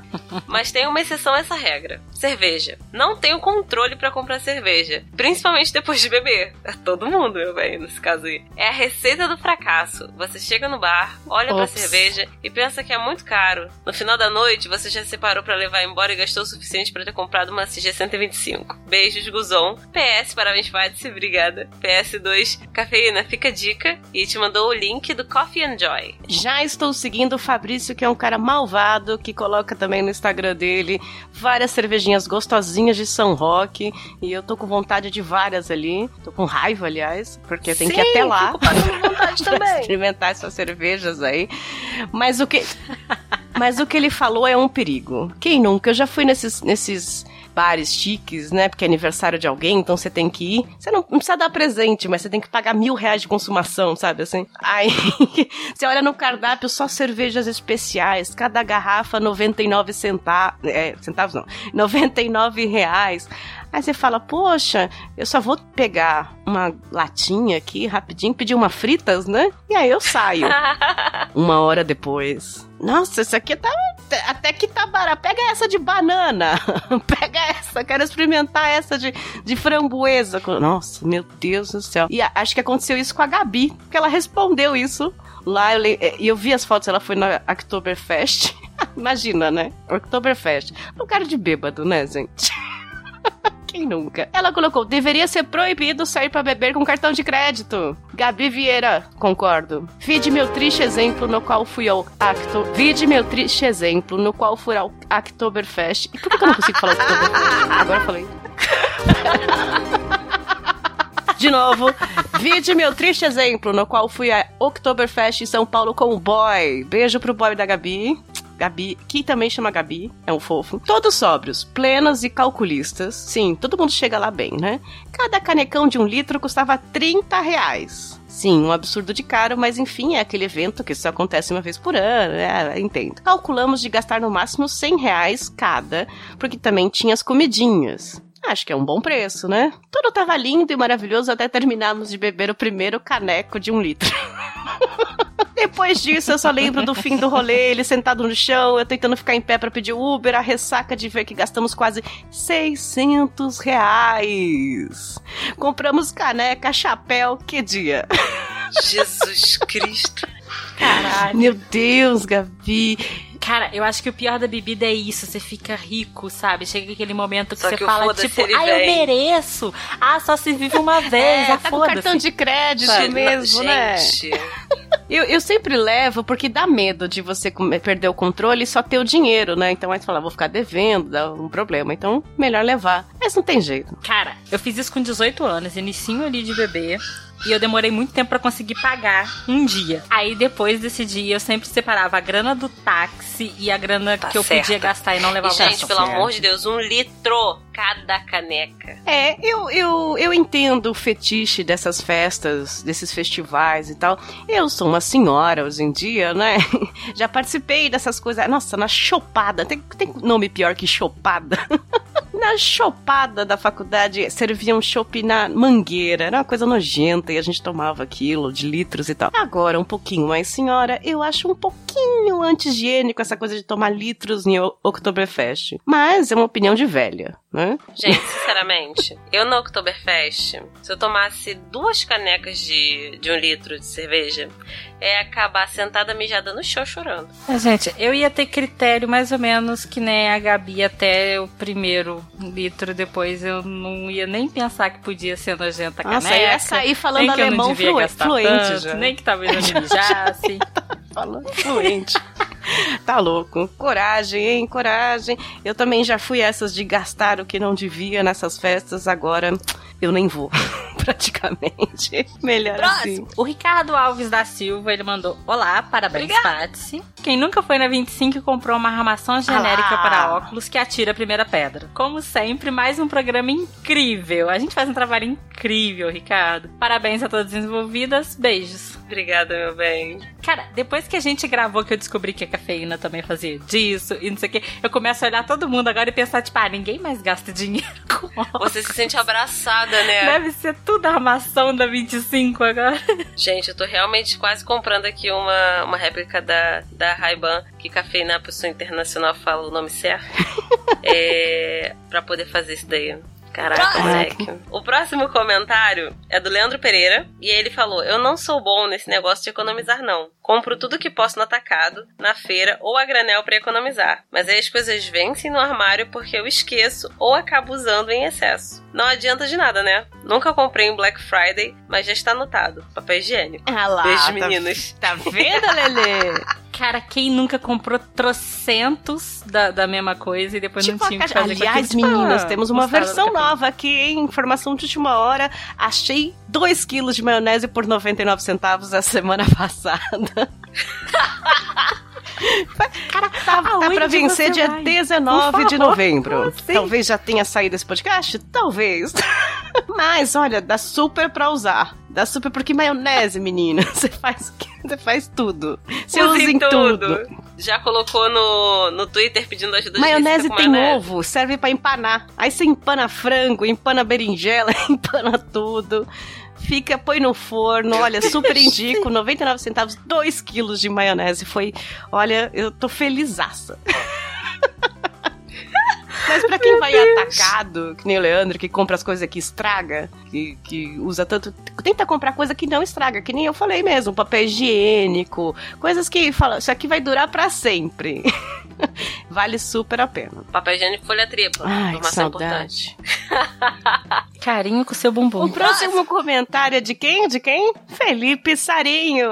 Mas tem uma exceção a essa regra. Cerveja. Não tenho controle pra comprar cerveja. Principalmente depois de beber. É todo mundo, meu bem, nesse caso aí. É a receita do fracasso. Você chega no bar, olha pra Ops. cerveja e pensa que é muito caro. No final da noite, você já separou pra levar embora e gastou o suficiente pra ter comprado uma CG 125. Beijos, Guzon. PS, parabéns, Fádice, obrigada. PS2, cafeína, fica a dica. E te mandou o link do Coffee and Joy. Já estou seguindo o Fabrício, que é um cara malvado, que coloca também no Instagram dele várias cervejinhas gostosinhas de São Roque. E eu tô com vontade de várias ali. Tô com raiva, aliás, porque tem que ir até lá. fico passando vontade pra também. experimentar essas cervejas aí. Mas o que. Mas o que ele falou é um perigo. Quem nunca? Eu já fui nesses, nesses bares chiques, né? Porque é aniversário de alguém, então você tem que ir. Você não, não precisa dar presente, mas você tem que pagar mil reais de consumação, sabe assim? Aí você olha no cardápio só cervejas especiais, cada garrafa 99 centavos. É, centavos não. 99 reais. Aí você fala, poxa, eu só vou pegar uma latinha aqui rapidinho, pedir uma fritas, né? E aí eu saio. uma hora depois. Nossa, isso aqui tá. Até que tá barato. Pega essa de banana. Pega essa. Quero experimentar essa de, de framboesa. Nossa, meu Deus do céu. E acho que aconteceu isso com a Gabi, porque ela respondeu isso. Lá eu, e eu vi as fotos, ela foi na Oktoberfest. Imagina, né? Oktoberfest. Lugar de bêbado, né, gente? Quem nunca? Ela colocou: deveria ser proibido sair pra beber com cartão de crédito. Gabi Vieira, concordo. Vide meu triste exemplo no qual fui ao Acto. Vide meu triste exemplo no qual fui ao Oktoberfest. E por que eu não consigo falar Oktoberfest? Agora falei. De novo, vide meu triste exemplo no qual fui a Oktoberfest em São Paulo com o boy. Beijo pro boy da Gabi. Gabi, que também chama Gabi, é um fofo. Todos sóbrios, plenos e calculistas. Sim, todo mundo chega lá bem, né? Cada canecão de um litro custava 30 reais. Sim, um absurdo de caro, mas enfim, é aquele evento que só acontece uma vez por ano, é, entendo. Calculamos de gastar no máximo 100 reais cada, porque também tinha as comidinhas. Acho que é um bom preço, né? Tudo tava lindo e maravilhoso até terminarmos de beber o primeiro caneco de um litro. Depois disso, eu só lembro do fim do rolê, ele sentado no chão, eu tentando ficar em pé para pedir Uber, a ressaca de ver que gastamos quase 600 reais. Compramos caneca, chapéu, que dia. Jesus Cristo. Caralho. Meu Deus, Gabi. Cara, eu acho que o pior da bebida é isso, você fica rico, sabe? Chega aquele momento que Só você que fala, tipo, ah, eu vem." mereço. Ah, só se vive uma vez, É, ah, tá com foda-se. cartão de crédito Gente, mesmo, né? gente, Eu, eu sempre levo porque dá medo de você perder o controle e só ter o dinheiro, né? Então aí você fala, vou ficar devendo, dá um problema. Então, melhor levar. Mas não tem jeito. Cara, eu fiz isso com 18 anos, inicinho ali de bebê. E eu demorei muito tempo pra conseguir pagar um dia. Aí depois desse dia eu sempre separava a grana do táxi e a grana Tá que eu certo. podia gastar e não E, levava gente, pra pelo casa. amor de Deus, um litro cada caneca. É, eu, eu, eu entendo o fetiche dessas festas, desses festivais e tal. Eu sou uma senhora hoje em dia, né? Já participei dessas coisas. Nossa, na chopada. Tem, tem nome pior que chopada? Na chopada da faculdade serviam chopp na mangueira. Era uma coisa nojenta e a gente tomava aquilo de litros e tal. Agora, um pouquinho mais senhora, eu acho um pouquinho anti-higiênico essa coisa de tomar litros em Oktoberfest. Mas é uma opinião de velha, né? Gente, sinceramente, eu no Oktoberfest, se eu tomasse duas canecas de, de um litro de cerveja, é acabar sentada mijada no chão chorando. É, gente, eu ia ter critério mais ou menos que nem a Gabi até o primeiro litro. Depois eu não ia nem pensar que podia ser nojenta a Nossa, caneca. eu ia sair falando nem alemão devia flue- gastar fluente tanto, já. Nem que talvez eu me mijasse. Falando fluente. tá louco. Coragem, hein? Coragem. Eu também já fui essas de gastar o que não devia nessas festas, agora eu nem vou. Praticamente. Melhor assim. O Ricardo Alves da Silva, ele mandou: Olá, parabéns, Patsy. Quem nunca foi na 25 e comprou uma armação genérica Ah para óculos que atira a primeira pedra. Como sempre, mais um programa incrível. A gente faz um trabalho incrível, Ricardo. Parabéns a todas as envolvidas. Beijos. Obrigada, meu bem. Cara, depois que a gente gravou que eu descobri que a cafeína também fazia disso e não sei o que, eu começo a olhar todo mundo agora e pensar, tipo, ah, ninguém mais gasta dinheiro com óculos. Você se sente abraçada, né? Deve ser tudo armação da 25 agora. Gente, eu tô realmente quase comprando aqui uma, uma réplica da, da Ray-Ban, que cafeína a pessoa internacional fala o nome certo. é, pra poder fazer isso daí. Caraca, moleque. O próximo comentário é do Leandro Pereira. E ele falou: Eu não sou bom nesse negócio de economizar, não. Compro tudo que posso no atacado, na feira ou a granel pra economizar. Mas aí as coisas vencem no armário porque eu esqueço ou acabo usando em excesso. Não adianta de nada, né? Nunca comprei em Black Friday, mas já está anotado. Papel higiênico. Ah lá, Beijo, tá- meninos. Tá vendo, Lelê? Cara, quem nunca comprou trocentos da, da mesma coisa e depois Tipo não tinha o que fazer Aliás? Tipo, meninas, ah, temos uma versão nova aqui, hein? Informação de última hora. Achei 2 quilos de maionese por 99 centavos a semana passada. Cara, tá, tá pra vencer dia vai? 19 Por de novembro. assim? Talvez já tenha saído esse podcast? Talvez. Mas, olha, dá super pra usar. Dá super, porque maionese, menina, você faz, você faz tudo. Você usa em tudo. Já colocou no, no Twitter pedindo ajuda Maionese tem maionese. ovo, serve pra empanar. Aí você empana frango, empana berinjela, empana tudo. Fica, põe no forno, olha, super indico, 99 centavos, 2 quilos de maionese. Foi, olha, eu tô felizaça. Mas pra quem vai atacado, que nem o Leandro, que compra as coisas que estraga, que, que usa tanto. Tenta comprar coisa que não estraga, que nem eu falei mesmo, papel higiênico, coisas que fala, isso aqui vai durar pra sempre. vale super a pena. Papel higiênico folha tripla. Ai, que Informação importante. saudade. Carinho com seu bumbum. O próximo comentário é de quem? De quem? Felipe Sarinho.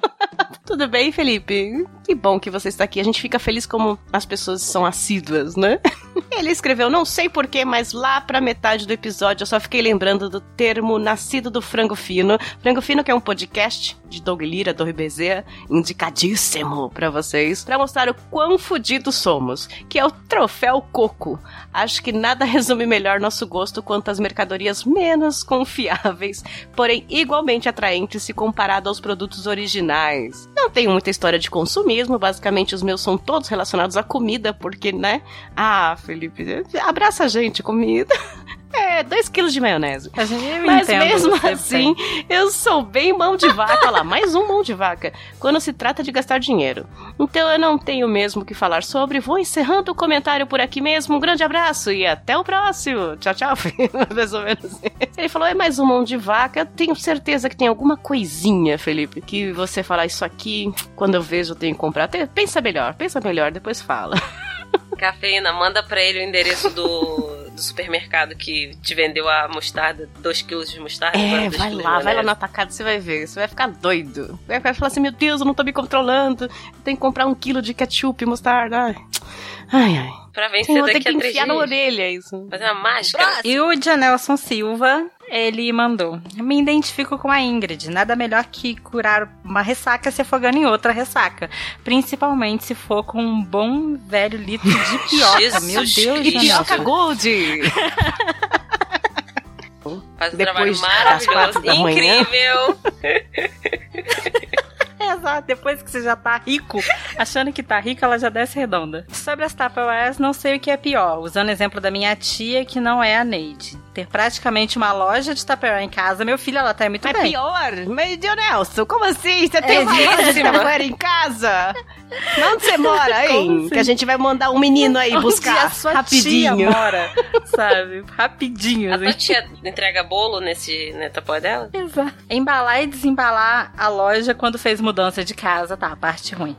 Tudo bem, Felipe? Que bom que você está aqui. A gente fica feliz como as pessoas são assíduas, né? Ele escreveu, não sei porquê, mas lá pra metade do episódio eu só fiquei lembrando do termo nascido do frango fino. Frango fino que é um podcast de Doug Lira, Doug Bezerra, indicadíssimo pra vocês, pra mostrar o quão fodidos somos, que é o troféu coco. Acho que nada resume melhor nosso gosto quanto as mercadorias menos confiáveis, porém igualmente atraentes se comparado aos produtos originais. Não tenho muita história de consumismo, basicamente os meus são todos relacionados à comida, porque, né? Ah, Felipe, abraça a gente, comida. É, 2 quilos de maionese. A gente, eu Mas entendo mesmo assim, bem. eu sou bem mão de vaca. Olha lá, mais um mão de vaca. Quando se trata de gastar dinheiro. Então eu não tenho mesmo o que falar sobre. Vou encerrando o comentário por aqui mesmo. Um grande abraço e até o próximo. Tchau, tchau. mais ou menos. assim. Ele falou: é mais um mão de vaca. Eu tenho certeza que tem alguma coisinha, Felipe, que você falar isso aqui, quando eu vejo, eu tenho que comprar. Pensa melhor, pensa melhor, depois fala. Cafeína, manda pra ele o endereço do, do supermercado que te vendeu a mostarda, 2kg de mostarda. É, vai quilos lá, vai lá no atacado, você vai ver. Você vai ficar doido. Vai falar assim: meu Deus, eu não tô me controlando. Tem que comprar um quilo de ketchup e mostarda. Ai, ai. ai. Pra vencer ter daqui que a três enfiar na dias. orelha isso. Fazer uma máscara. E o Janelson Silva, ele mandou. Me identifico com a Ingrid. Nada melhor que curar uma ressaca se afogando em outra ressaca. Principalmente se for com um bom velho litro de pioca. Jesus Meu Deus. E pioca. Gold! Faz um Depois trabalho das maravilhoso. quatro da manhã. Incrível. Exato, depois que você já tá rico, achando que tá rico, ela já desce redonda. Sobre as Tupperwares, não sei o que é pior, usando o exemplo da minha tia, que não é a Neide. Ter praticamente uma loja de Tupperware em casa, meu filho, ela tá muito É bem. pior, mas Nelson, como assim? Você tem uma loja de. Tupperware em casa? Mas Onde você mora, hein? Assim? Que a gente vai mandar um menino aí buscar a sua rapidinho. tia mora, sabe? Rapidinho, A assim. tua tia entrega bolo nesse netapó dela? Exato. Embalar e desembalar a loja quando fez mudança de casa, tá, a parte ruim.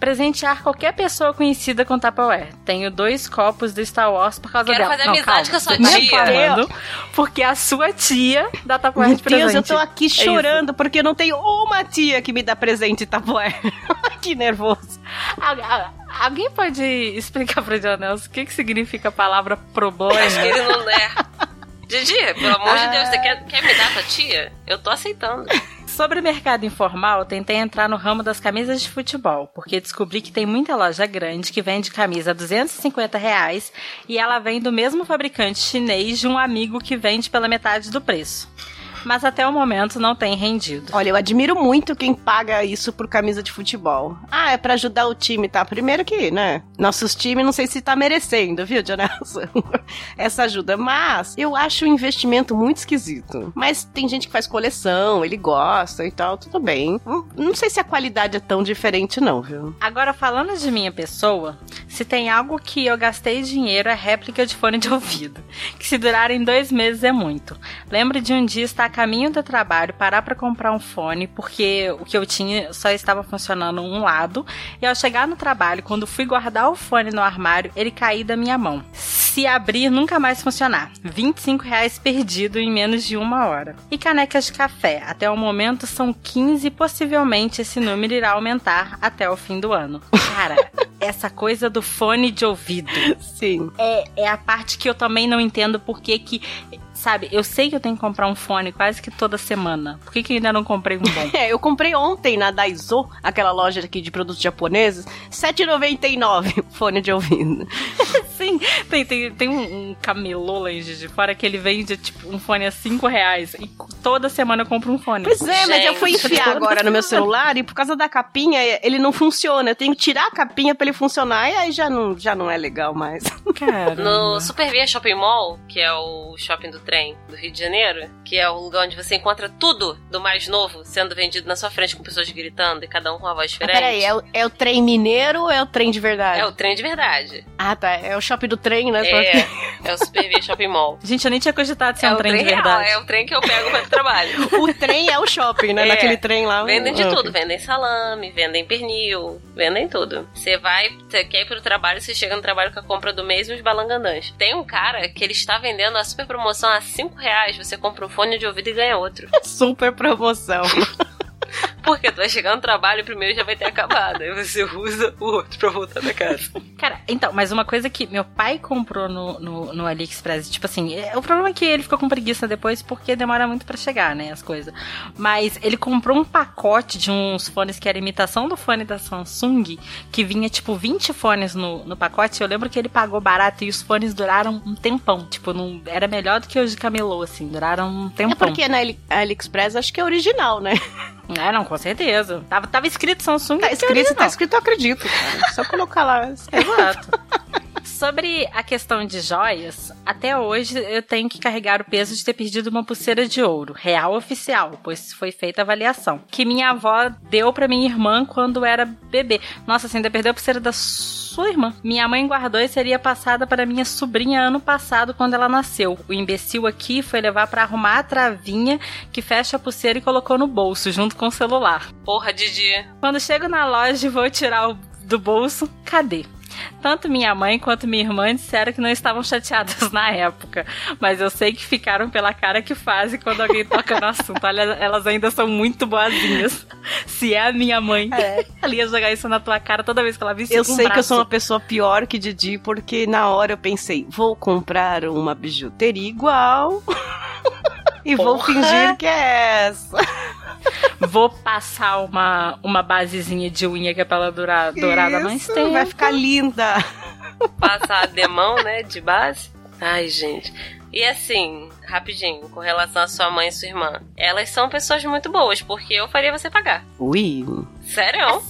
Presentear qualquer pessoa conhecida com Tupperware. Tenho dois copos do Star Wars por causa Quero dela. fazer Não, amizade calma, com a sua tia. reclamando Porque a sua tia dá Meu de presente. Deus, eu tô aqui isso. chorando porque eu não tenho uma tia que me dá presente Tupperware. que nervoso. Al- al- Alguém pode explicar pra Janelson o que, que significa a palavra problema? Acho que ele não é. Didi, pelo amor de Deus, você quer, quer me dar tua tia? Eu tô aceitando. Sobre mercado informal, tentei entrar no ramo das camisas de futebol, porque descobri que tem muita loja grande que vende camisa a 250 reais e ela vem do mesmo fabricante chinês de um amigo que vende pela metade do preço. Mas até o momento não tem rendido. Olha, eu admiro muito quem paga isso por camisa de futebol. Ah, é pra ajudar o time, tá? Primeiro que, né? Nossos times não sei se tá merecendo, viu, Jonelson? Essa ajuda. Mas eu acho o investimento muito esquisito. Mas tem gente que faz coleção, ele gosta e tal, tudo bem. Hum, Não sei se a qualidade é tão diferente, não, viu? Agora, falando de minha pessoa, se tem algo que eu gastei dinheiro é réplica de fone de ouvido, que se durarem dois meses é muito. Lembro de um dia estar a caminho do trabalho, parar para comprar um fone, porque o que eu tinha só estava funcionando um lado, e ao chegar no trabalho, quando fui guardar o fone no armário, ele caiu da minha mão. Se abrir, nunca mais funcionar. 25 reais perdido em menos de uma hora. E canecas de café. Até o momento são 15 e possivelmente esse número irá aumentar até o fim do ano. Cara, essa coisa do fone de ouvido Sim. é, é a parte que eu também não entendo porque que. Sabe, eu sei que eu tenho que comprar um fone quase que toda semana. Por que, que eu ainda não comprei um bom? É, eu comprei ontem na Daiso, aquela loja aqui de produtos japoneses, R$ 7,99 fone de ouvido. Sim, tem, tem, tem um, um camelô lá em de fora que ele vende tipo um fone a 5 reais. E toda semana eu compro um fone. Pois é, mas eu fui Gente. enfiar agora no meu celular e por causa da capinha ele não funciona. Eu tenho que tirar a capinha pra ele funcionar e aí já não, já não é legal mais. Cara. No Super Via Shopping Mall, que é o shopping do trem do Rio de Janeiro, que é o lugar onde você encontra tudo do mais novo sendo vendido na sua frente com pessoas gritando e cada um com uma voz diferente. peraí, é o, é o trem mineiro ou é o trem de verdade? É o trem de verdade. Ah, tá. É o shopping do trem, né? É, é o Super Via Shopping Mall. Gente, eu nem tinha cogitado de ser é um o trem de real, verdade. é o trem que eu pego para o trabalho. O trem é o shopping, né? É. Naquele trem lá. Vendem de Ah, tudo, vendem salame, vendem pernil, vendem tudo. Você vai, você quer ir pro trabalho, você chega no trabalho com a compra do mês e os balangandãs. Tem um cara que ele está vendendo a super promoção a 5 reais, você compra um fone de ouvido e ganha outro. Super promoção. Porque tu vai chegar no trabalho e o primeiro já vai ter acabado. Aí você usa o outro pra voltar da casa. Cara, então, mas uma coisa que meu pai comprou no, no, no AliExpress, tipo assim, é, o problema é que ele ficou com preguiça depois porque demora muito pra chegar, né, as coisas. Mas ele comprou um pacote de uns fones que era imitação do fone da Samsung, que vinha tipo 20 fones no, no pacote. Eu lembro que ele pagou barato e os fones duraram um tempão. Tipo, não, era melhor do que os de camelô, assim, duraram um tempão. É porque na Ali- AliExpress acho que é original, né? É, não, com certeza. Tava, tava escrito Samsung. Tá escrito, tá escrito, eu acredito, cara. Só colocar lá. Exato. Sobre a questão de joias, até hoje eu tenho que carregar o peso de ter perdido uma pulseira de ouro, real oficial, pois foi feita a avaliação, que minha avó deu pra minha irmã quando era bebê. Nossa, você ainda perdeu a pulseira da sua irmã. Minha mãe guardou e seria passada para minha sobrinha ano passado quando ela nasceu. O imbecil aqui foi levar pra arrumar a travinha que fecha a pulseira e colocou no bolso junto com o celular. Porra, Didi. Quando chego na loja e vou tirar o do bolso, cadê? Tanto minha mãe quanto minha irmã disseram que não estavam chateadas na época, mas eu sei que ficaram pela cara que fazem quando alguém toca no assunto. Olha, elas ainda são muito boazinhas. Se é a minha mãe, ela ia jogar isso na tua cara toda vez que ela visse Eu um sei que eu braço. sou uma pessoa pior que Didi, porque na hora eu pensei, vou comprar uma bijuteria igual e vou Porra. fingir que é essa. Vou passar uma, uma basezinha de unha que é pra ela durar dourada mais tempo. Vai ficar linda. Passar a demão, né, de base. Ai, gente. E assim, rapidinho, com relação à sua mãe e sua irmã. Elas são pessoas muito boas, porque eu faria você pagar. Ui. Sério?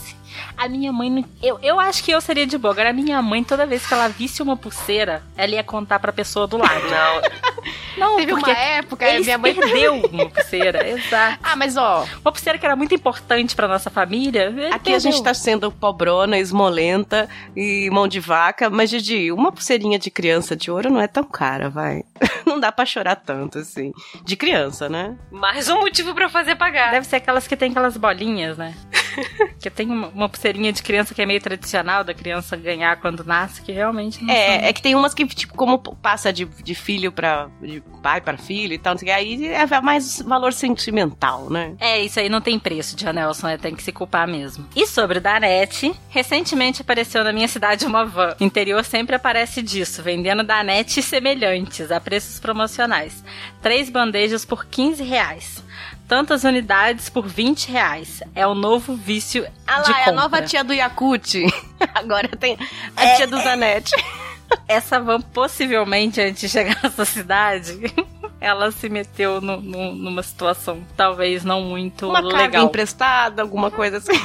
A minha mãe não. Eu, eu acho que eu seria de boa. Agora, a minha mãe, toda vez que ela visse uma pulseira, ela ia contar pra pessoa do lado. Não. Não, Teve porque uma época, eles minha mãe... perdeu uma pulseira. Exato. Ah, mas ó, Uma pulseira que era muito importante pra nossa família. ele aqui a gente tá sendo pobrona, esmolenta e mão de vaca, mas Didi, uma pulseirinha de criança de ouro não é tão cara, vai. Não dá pra chorar tanto assim. De criança, né? Mais um motivo pra eu fazer pagar. Deve ser aquelas que tem aquelas bolinhas, né? que tem uma, uma pulseirinha de criança que é meio tradicional da criança ganhar quando nasce, que realmente não são. É, é que tem umas que, tipo, como passa de, de filho pra. De pai pra filho e tal, não sei o que, aí é mais valor sentimental, né? É, isso aí não tem preço, Tia Nelson, é, tem que se culpar mesmo. E sobre o Danete, recentemente apareceu na minha cidade uma van. Interior sempre aparece disso, vendendo Danete semelhantes a preços promocionais. Três bandejas por 15 reais. Tantas unidades por 20 reais. É o novo vício Ah de lá, é a compra. nova tia do Yakut. Agora tem a É, tia do Zanetti. Essa van, possivelmente, antes de chegar nessa cidade, ela se meteu no- no- numa situação talvez não muito Uma carga legal. emprestada, alguma coisa assim.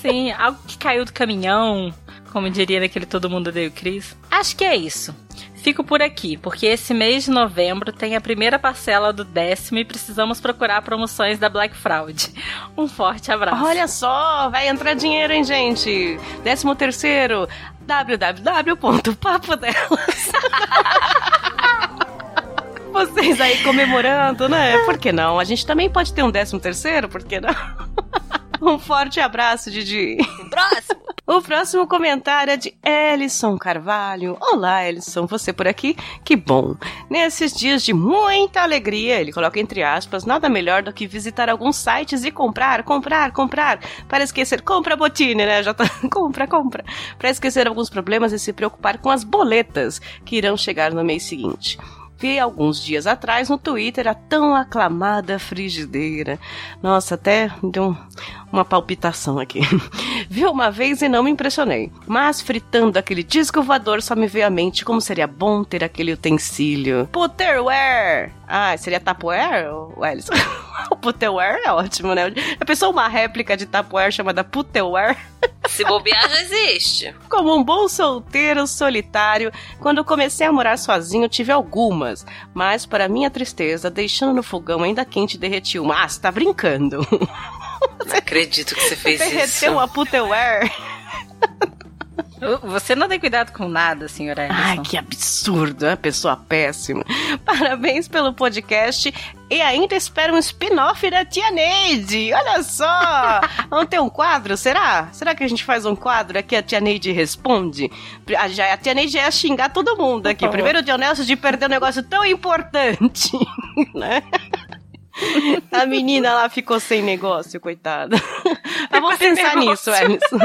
Sim, algo que caiu do caminhão, como diria naquele Todo Mundo Odeia o Cris. Acho que é isso. Fico por aqui, porque esse mês de novembro tem a primeira parcela do décimo e precisamos procurar promoções da Black Fraud. Um forte abraço. Olha só, vai entrar dinheiro, hein, gente? Décimo terceiro, www.papodelas. Vocês aí comemorando, né? Por que não? A gente também pode ter um décimo terceiro, por que não? Um forte abraço, Didi. Próximo. O próximo comentário é de Ellison Carvalho. Olá, Ellison, você por aqui? Que bom. Nesses dias de muita alegria, ele coloca entre aspas, nada melhor do que visitar alguns sites e comprar, comprar, comprar, para esquecer, compra botine, né? Já tá, compra, compra, para esquecer alguns problemas e se preocupar com as boletas que irão chegar no mês seguinte. Vi alguns dias atrás no Twitter a tão aclamada frigideira. Nossa, até deu um- uma palpitação aqui. Vi uma vez e não me impressionei. Mas fritando aquele disco voador só me veio à mente como seria bom ter aquele utensílio. Putterware! Ah, seria Tupperware, Ellison? o Putterware é ótimo, né? A pessoa uma réplica de Tupperware chamada Putterware? Se bobear, já existe. Como um bom solteiro solitário, quando comecei a morar sozinho, tive algumas. Mas, para minha tristeza, deixando no fogão ainda quente, derreti uma. Ah, você tá brincando. Não acredito que você fez isso. Derreteu uma Putterware? Você não tem cuidado com nada, senhora Ellison. Ai, que absurdo, é pessoa péssima. Parabéns pelo podcast e ainda espero um spin-off da Tia Neide. Olha só! Vamos ter um quadro, será? Será que a gente faz um quadro aqui a Tia Neide responde? A, a Tia Neide ia xingar todo mundo aqui. Primeiro o Dionelson de perder um negócio tão importante, né? A menina lá ficou sem negócio, coitada. Mas vamos pensar nisso, Emerson.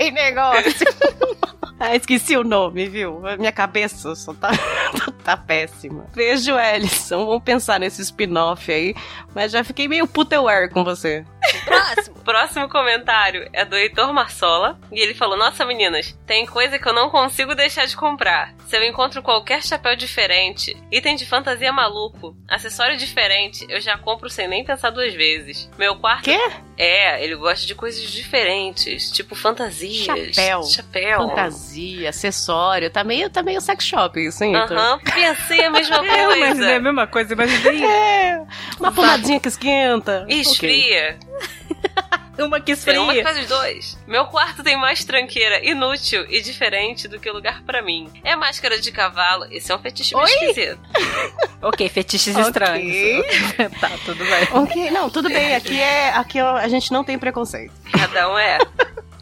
sem negócio. Ah, esqueci o nome, viu? Minha cabeça só tá, tá péssima. Beijo, Ellison. Vamos pensar nesse spin-off aí. Mas já fiquei meio puteware com você. Próximo. Próximo comentário é do Heitor Marsola. E ele falou: Nossa, meninas, tem coisa que eu não consigo deixar de comprar. Se eu encontro qualquer chapéu diferente, item de fantasia maluco, acessório diferente, eu já compro sem nem pensar duas vezes. Meu quarto. Quê? É, ele gosta de coisas diferentes, tipo fantasias. Chapéu. Chapéu. Fantasia, acessório. Tá meio, tá meio sex shop isso, hein? Aham, pensei a mesma É, mas coisa. é a mesma coisa, imaginei É, uma pomadinha que esquenta. Esfria. uma que Tem uma que esfria. faz os dois. Meu quarto tem mais tranqueira inútil e diferente do que lugar pra mim. É máscara de cavalo. Esse é um fetiche meio Oi? esquisito. Ok, fetiches Ok. estranhos. tá, tudo bem. Ok, não, tudo bem. Aqui é. Aqui ó, a gente não tem preconceito. Cada um é.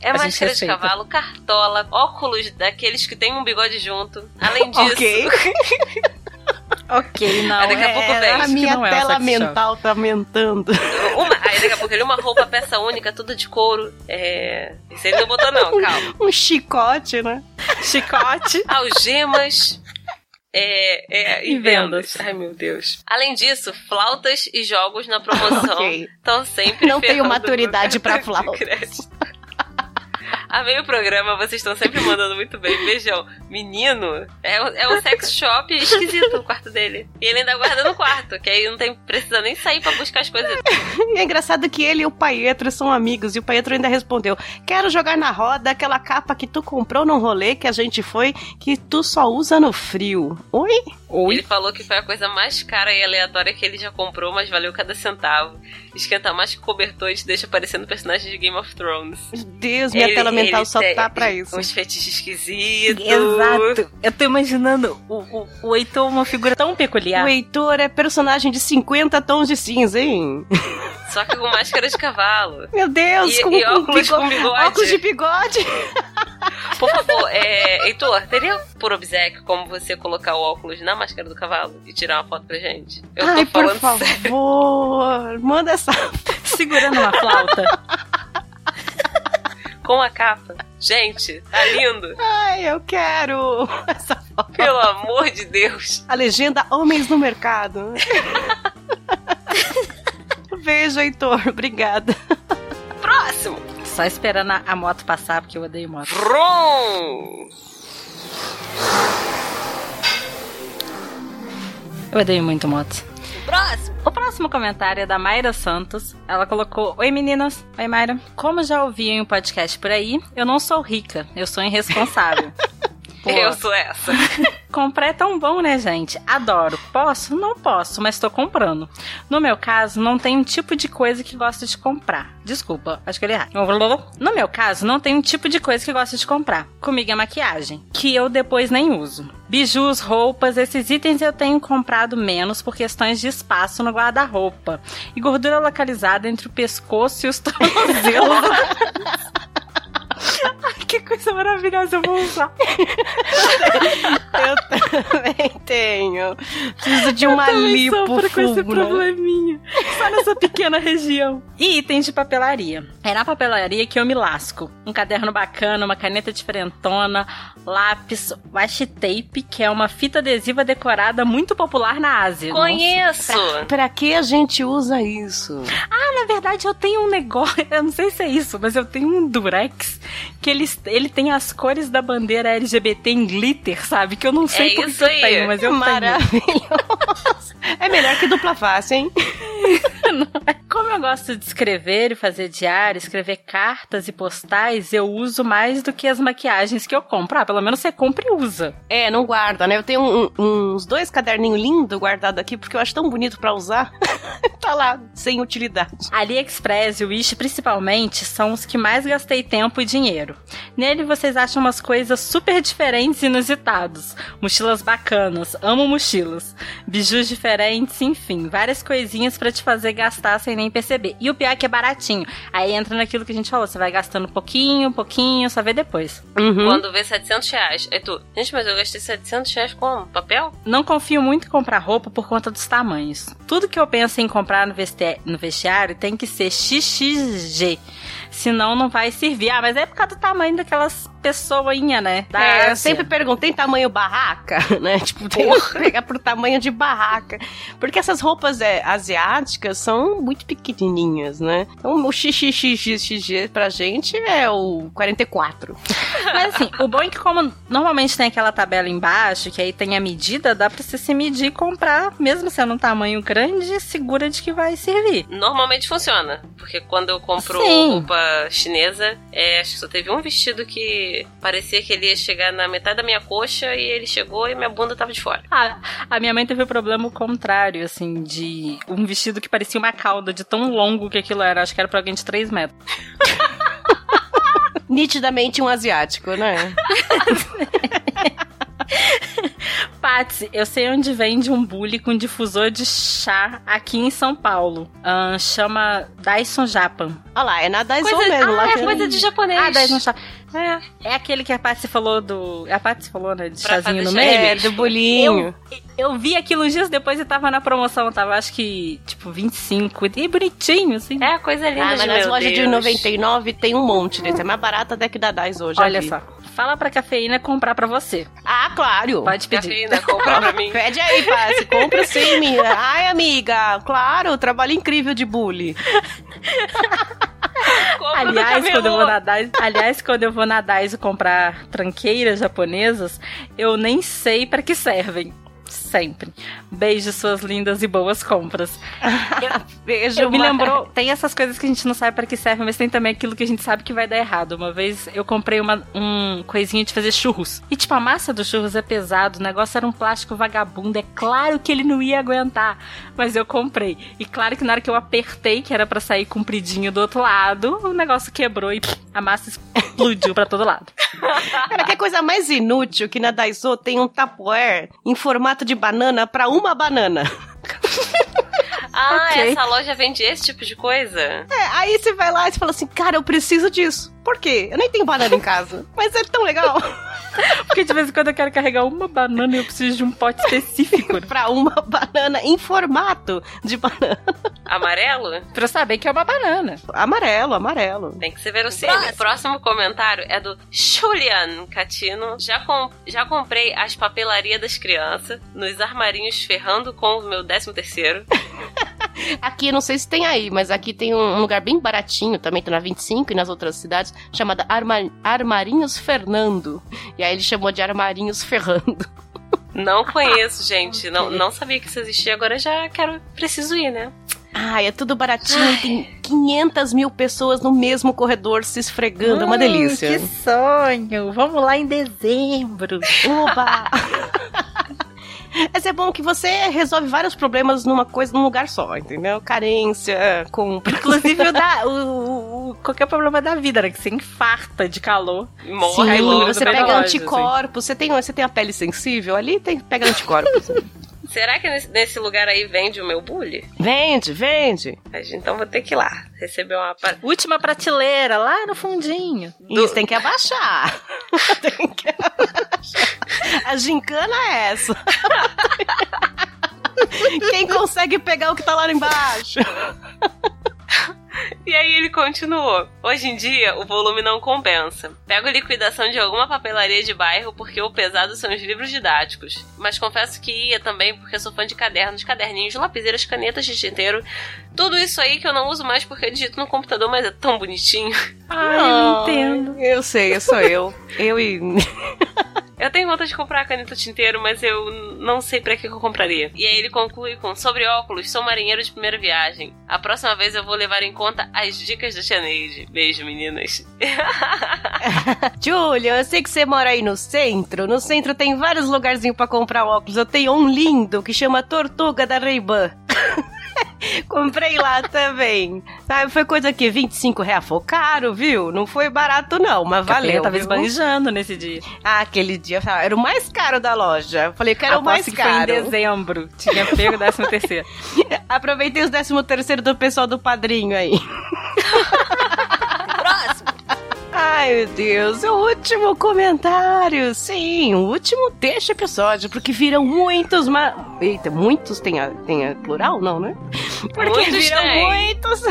É A máscara de cavalo, cartola, óculos daqueles que tem um bigode junto. Além disso, Ok. Ok, não. Aí daqui a é, pouco vem. A que minha não é tela mental tá aumentando. uma, aí daqui a pouco ele uma roupa peça única, tudo de couro. É. Isso ele não botou, não, calma. Um chicote, né? Chicote. Algemas. É, é, e E vendas. vendas. Ai, meu Deus. Além disso, flautas e jogos na promoção Ok. estão sempre Não tenho maturidade meu pra Amei o programa, vocês estão sempre mandando muito bem. Beijão. Menino, é, é um sex shop esquisito o quarto dele. E ele ainda guarda no quarto, que aí não tem, precisa nem sair pra buscar as coisas. E é engraçado que ele e o Paetro são amigos. E o Paetro ainda respondeu: Quero jogar na roda aquela capa que tu comprou num rolê que a gente foi, que tu só usa no frio. Oi? Ele falou que foi a coisa mais cara e aleatória que ele já comprou, mas valeu cada centavo. Esquenta mais que cobertor e te deixa parecendo personagem de Game of Thrones. Meu Deus, minha Ele- tela mental só tá pra isso. Uns fetiches esquisitos. Exato. Eu tô imaginando o, o, o Heitor uma figura tão peculiar. O Heitor é personagem de 50 tons de cinza, hein? Só que com máscara de cavalo. Meu Deus, E- com, e óculos com bigode. Óculos de bigode. Por favor, é, Heitor, teria por obséquio como você colocar o óculos na máscara do cavalo e tirar uma foto pra gente? Eu Ai, tô por falando sério. favor. Manda essa. Segurando uma flauta. Com a capa. Gente, tá lindo. Ai, eu quero. Essa foto. Pelo amor de Deus. A legenda Homens no Mercado. Beijo, Heitor. Obrigada. Próximo. Só esperando a, moto passar, porque eu odeio moto. Vrum. Eu odeio muito moto. Próximo. O próximo comentário é da Mayra Santos. Ela colocou: Oi meninas. Oi Mayra. Como já ouvi em um podcast por aí, eu não sou rica, eu sou irresponsável. Pô, Eu sou essa. Comprar é tão bom, né, gente? Adoro. Posso? Não posso, mas tô comprando. No meu caso, não tem um tipo de coisa que gosto de comprar. Desculpa, acho que ele errado. No meu caso, não tem um tipo de coisa que gosto de comprar. Comigo é maquiagem, que eu depois nem uso. Bijus, roupas, esses itens eu tenho comprado menos por questões de espaço no guarda-roupa. E gordura localizada entre o pescoço e os tornozelos. Ai, que coisa maravilhosa, eu vou usar. Eu também tenho. Preciso de uma Também lipo sofro com esse né? probleminha. Só nessa pequena região. E itens de papelaria. É na papelaria que eu me lasco. Um caderno bacana, uma caneta diferentona, lápis, washi tape, que é uma fita adesiva decorada muito popular na Ásia. Conheço. Pra que a gente usa isso? Nossa, na verdade, eu tenho um negócio, eu não sei se é isso, mas eu tenho um durex que ele, ele tem as cores da bandeira LGBT em glitter, sabe? Que eu não sei É por isso que eu aí. tenho, mas eu tenho. Maravilhoso. É melhor que dupla face, hein? Como eu gosto de escrever e fazer diário, escrever cartas e postais, eu uso mais do que as maquiagens que eu compro. Ah, pelo menos você compra e usa. É, não guarda, né? Eu tenho um- uns dois caderninhos lindos guardados aqui, porque eu acho tão bonito pra usar. tá lá, sem utilidade. AliExpress e Wish, principalmente, são os que mais gastei tempo e dinheiro. Nele vocês acham umas coisas super diferentes e inusitados. Mochilas bacanas, amo mochilas. Bijus diferentes, enfim, várias coisinhas para te fazer gastar sem nem perceber. E o pior é que é baratinho. Aí entra naquilo que a gente falou, você vai gastando pouquinho, pouquinho, só vê depois. Uhum. Quando vê 700 reais. Aí tu, gente, mas eu gastei 700 reais com papel? Não confio muito em comprar roupa por conta dos tamanhos. Tudo que eu penso em comprar no, vesti no vestiário tem que ser XXG. Senão não vai servir. Ah, mas é por causa do tamanho daquelas pessoinha, né? Da É, eu Ásia. sempre pergunto, tem tamanho barraca, né? Tipo, tem que pegar pro tamanho de barraca. Porque essas roupas é, asiáticas são muito pequenininhas, né? Então o XXXXG pra gente é o 44. Mas assim, o bom é que como normalmente tem aquela tabela embaixo, que aí tem a medida, dá pra você se medir e comprar, mesmo sendo um tamanho grande, segura de que vai servir. Normalmente funciona. Porque quando eu compro Sim. roupa chinesa, é, acho que só teve um vestido que parecia que ele ia chegar na metade da minha coxa e ele chegou e minha bunda tava de fora. Ah, a minha mãe teve o problema contrário, assim, de um vestido que parecia uma cauda de tão longo que aquilo era. Acho que era pra alguém de 3 metros. Nitidamente um asiático, né? Patsy, eu sei onde vende um bule com difusor de chá aqui em São Paulo. Ahn, chama Dyson Japan. Olha lá, é na Daiso Coisa, mesmo. lá ah, é tem- coisa de japonês. Ah, Dyson Chá. É, é aquele que a Patsy falou do. A Patsy falou, né? De Pra chazinho no meio. É, do bolinho. Eu, eu vi aquilo uns dias depois e tava na promoção. Tava acho que, tipo, 25. E bonitinho, assim. É a coisa linda Ah, de mas nas lojas de Deus. 99 tem um monte desse. É mais barato até que da Daiso hoje. Olha só. Fala pra cafeína comprar pra você. Ah, claro. Pode pedir. Cafeína, compra pra mim. Pede aí, Patsy. Compra sim, minha. Ai, amiga. Claro, trabalho incrível de bully. Aliás, quando eu vou na Daiso, aliás, quando eu vou na Daiso comprar tranqueiras japonesas, eu nem sei pra que servem. Sempre. Beijo, suas lindas e boas compras. Beijo, Eu me lembrou, tem essas coisas que a gente não sabe pra que serve, mas tem também aquilo que a gente sabe que vai dar errado. Uma vez eu comprei uma um coisinha de fazer churros. E tipo, a massa do churros é pesado, o negócio era um plástico vagabundo. É claro que ele não ia aguentar, mas eu comprei. E claro que na hora que eu apertei, que era pra sair compridinho do outro lado, o negócio quebrou e pff, a massa explodiu pra todo lado. Cara, que coisa mais inútil que na Daiso tem um Tupperware em formato de banana pra uma banana. Ah, Ok. essa loja vende esse tipo de coisa? É, aí você vai lá e você fala assim, cara, eu preciso disso. Por quê? Eu nem tenho banana em casa. Mas é tão legal. Porque de vez em quando eu quero carregar uma banana e eu preciso de um pote específico. pra uma banana em formato de banana. Amarelo? pra eu saber que é uma banana. Amarelo, amarelo. Tem que ser verossímil. O próximo comentário é do Julian Catino. Já, com, já comprei as papelarias das crianças nos armarinhos ferrando com o meu décimo terceiro. Aqui, não sei se tem aí, mas aqui tem um lugar bem baratinho, também tá na 25 e nas outras cidades, chamada Arma- Armarinhos Fernando. E aí ele chamou de Armarinhos Ferrando. Não conheço, gente. Não, não sabia que isso existia. Agora já quero, preciso ir, né? Ai, é tudo baratinho e tem 500 mil pessoas no mesmo corredor se esfregando. É uma delícia. Que sonho! Vamos lá em dezembro. Oba! Mas é bom que você resolve vários problemas numa coisa, num lugar só, entendeu? Carência, compra. Inclusive o da, o, o- qualquer problema da vida, né? Que você infarta de calor. Morre Sim, logo. você pega loja, anticorpos, você, tem, você tem a pele sensível, ali tem, pega anticorpos. Será que nesse, nesse lugar aí vende o meu bully? vende, vende. Mas Então vou ter que ir lá. Receber uma. Última prateleira, lá no fundinho. Isso tem que abaixar. tem que abaixar. A gincana é essa. Quem consegue pegar o que tá lá embaixo? E aí ele continuou. Hoje em dia, o volume não compensa. Pego liquidação de alguma papelaria de bairro porque o pesado são os livros didáticos. Mas confesso que ia também porque sou fã de cadernos, caderninhos, lapiseiras, canetas de tinteiro. Tudo isso aí que eu não uso mais porque eu digito no computador, mas é tão bonitinho. Ai, eu entendo. Eu sei, eu sou eu. Eu e. Eu tenho vontade de comprar a caneta tinteiro, mas eu não sei pra que eu compraria. E aí ele conclui com: Sobre óculos, sou marinheiro de primeira viagem. A próxima vez eu vou levar em conta as dicas da Tia. Beijo, meninas. Julia, eu sei que você mora aí no centro. No centro tem vários lugarzinhos pra comprar óculos. Eu tenho um lindo que chama Tortuga da Ray-Ban. Comprei lá também. Sabe, foi coisa que 25 reais. Foi caro, viu? Não foi barato, não, mas valeu. tava viu? esbanjando nesse dia. Ah, aquele dia era o mais caro da loja. Eu falei que era o mais que caro. foi em dezembro. Tinha pego o décimo terceiro. Aproveitei os 13 terceiro do pessoal do padrinho aí. Ai, meu Deus, o último comentário. Sim, o último deste episódio, porque viram muitos, mas. Eita, muitos tem a, tem a plural, não, né? Porque Muitos viram tem. muitos.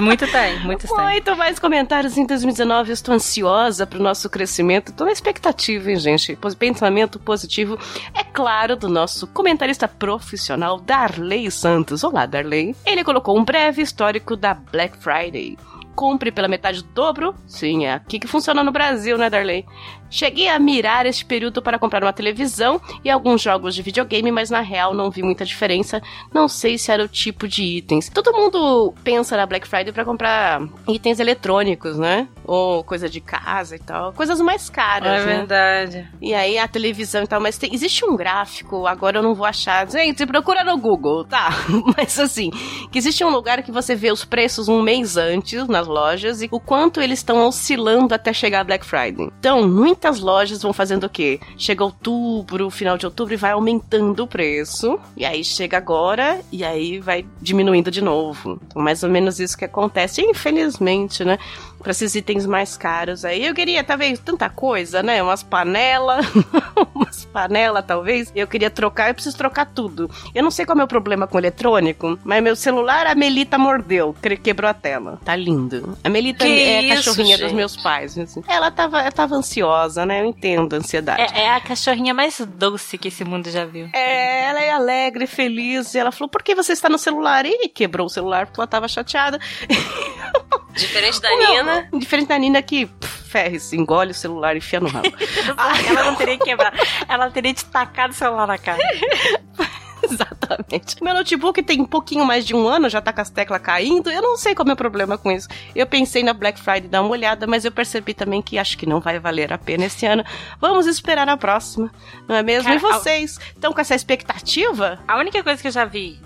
Muito tem, muitos tem. Muito mais comentários em 2019. Eu estou ansiosa pro nosso crescimento. Tô na expectativa, hein, gente? Pensamento positivo, é claro, do nosso comentarista profissional, Darley Santos. Olá, Darley. Ele colocou um breve histórico da Black Friday. Compre pela metade do dobro. Sim, é aqui que funciona no Brasil, né, Darley? Cheguei a mirar este período para comprar uma televisão e alguns jogos de videogame, mas na real não vi muita diferença. Não sei se era o tipo de itens. Todo mundo pensa na Black Friday para comprar itens eletrônicos, né? Ou coisa de casa e tal. Coisas mais caras, É né? verdade. E aí a televisão e tal, mas tem- existe um gráfico, agora eu não vou achar. Gente, procura no Google, tá? Mas assim, que existe um lugar que você vê os preços um mês antes nas lojas e o quanto eles estão oscilando até chegar a Black Friday. Então, muitas lojas vão fazendo o quê? Chega outubro, final de outubro e vai aumentando o preço. E aí chega agora e aí vai diminuindo de novo. Então, mais ou menos isso que acontece, infelizmente, né? Pra esses itens mais caros aí. Eu queria, talvez, tanta coisa, né? Umas panelas, umas panelas, talvez. Eu queria trocar, eu preciso trocar tudo. Eu não sei qual é o meu problema com eletrônico, mas meu celular, a Melita mordeu, que- quebrou a tela. Tá lindo. A Melita Que é a isso, cachorrinha dos gente? meus pais. assim. Ela tava, ela tava ansiosa, né? Eu entendo a ansiedade. É, é a cachorrinha mais doce que esse mundo já viu. É, ela é alegre, feliz. E ela falou: por que você está no celular? E quebrou o celular porque ela tava chateada. Diferente da Nina. Diferente da Nina que, pff, ferres, engole o celular e enfia no rabo. ela não teria quebrado. Ela teria te tacado o celular na cara. Exatamente. Meu notebook tem um pouquinho mais de um ano, já tá com as teclas caindo. Eu não sei qual é o meu problema com isso. Eu pensei na Black Friday dar uma olhada, mas eu percebi também que acho que não vai valer a pena esse ano. Vamos esperar a próxima, não é mesmo? Cara, e vocês? Estão com essa expectativa? A única coisa que eu já vi,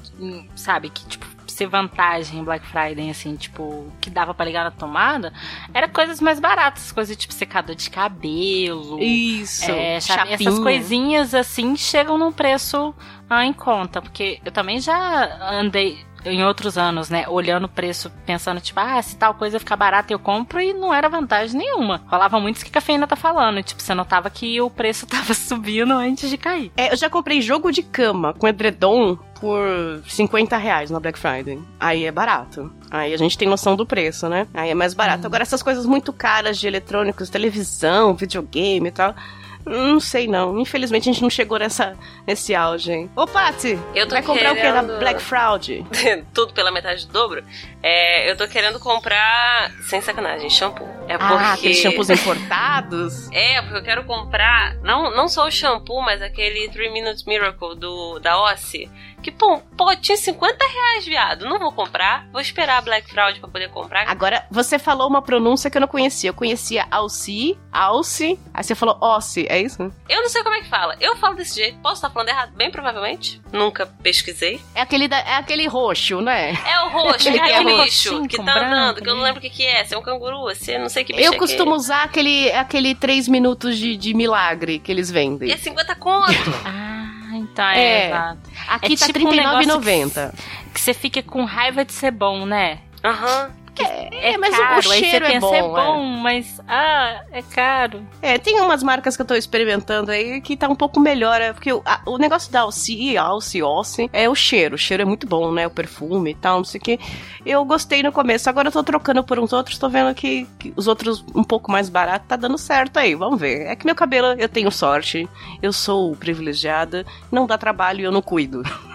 sabe, que, tipo, ser vantagem em Black Friday, assim, tipo, que dava pra ligar na tomada, era coisas mais baratas, coisas tipo secador de cabelo. Isso. É, chapinha. essas coisinhas assim chegam num preço ah, em conta, porque eu também já andei em outros anos, né, olhando o preço, pensando tipo, ah, se tal coisa ficar barata eu compro e não era vantagem nenhuma. Rolava muito isso que a cafeína tá falando, tipo, você notava que o preço tava subindo antes de cair. É, eu já comprei jogo de cama com edredom por 50 reais na Black Friday. Aí é barato. Aí a gente tem noção do preço, né? Aí é mais barato. Agora, essas coisas muito caras de eletrônicos, televisão, videogame e tal. Não sei não. Infelizmente a gente não chegou nessa, nesse auge. hein? Ô, Paty! Eu tô vai comprar o que na querendo- Black Fraud? Tudo pela metade do dobro. É, eu tô querendo comprar, sem sacanagem, shampoo. É porque. Ah, aqueles shampoos importados? É, porque eu quero comprar, não, não só o shampoo, mas aquele 3 Minutes Miracle do, da Ossie. Que, pô, pô, tinha 50 reais, viado. Não vou comprar. Vou esperar a Black Fraud pra poder comprar. Agora, você falou uma pronúncia que eu não conhecia. Eu conhecia Alci, Alci, aí você falou Ossi, é isso? Eu não sei como é que fala. Eu falo desse jeito. Posso estar falando errado? Bem provavelmente. Nunca pesquisei. É aquele, da- é aquele roxo, né? É o roxo, é que é aquele roxinho bicho que tá branco, andando, que eu não né? lembro o que, que é. Se é um canguru, se é não sei que bicho Eu é costumo usar aquele, aquele 3 minutos de, de milagre que eles aquele. E vendem. é 50 conto. Ah, então É. é, exato. Aqui é tá tipo um negócio R$39,90. Que você fica com raiva de ser bom, né? Aham. É, mas o- o caro, você cheiro é bom, é é. bom, mas ah, é caro. É, tem umas marcas que eu tô experimentando aí que tá um pouco melhor. é, Porque o, a- o negócio da Alci, Alci, Alci, é o cheiro. O cheiro é muito bom, né? O perfume e tal, não sei o que. Eu gostei no começo. Agora eu tô trocando por uns outros. Tô vendo que, que os outros um pouco mais baratos tá dando certo aí. Vamos ver. É que meu cabelo, eu tenho sorte. Eu sou privilegiada. Não dá trabalho e eu não cuido.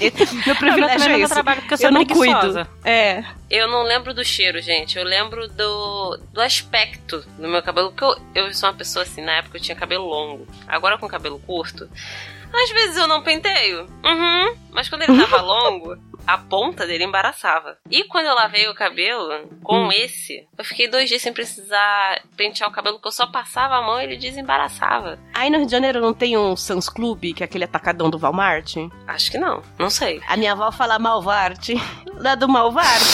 então, meu Eu privilégio é não esse. trabalho porque eu sou Eu não preguiçosa. cuido. É. Eu não lembro do cheiro, gente. Eu lembro do, do aspecto do meu cabelo. Porque eu, eu sou uma pessoa assim, na época eu tinha cabelo longo. Agora com cabelo curto. Às vezes eu não penteio. Uhum. Mas quando ele tava longo, a ponta dele embaraçava. E quando eu lavei o cabelo com esse, eu fiquei dois dias sem precisar pentear o cabelo, porque eu só passava a mão e ele desembaraçava. Aí no Rio de Janeiro não tem um Sans Club, que é aquele atacadão do Walmart? Acho que não, não sei. A minha avó fala Malvarte. Lá do Malvarte.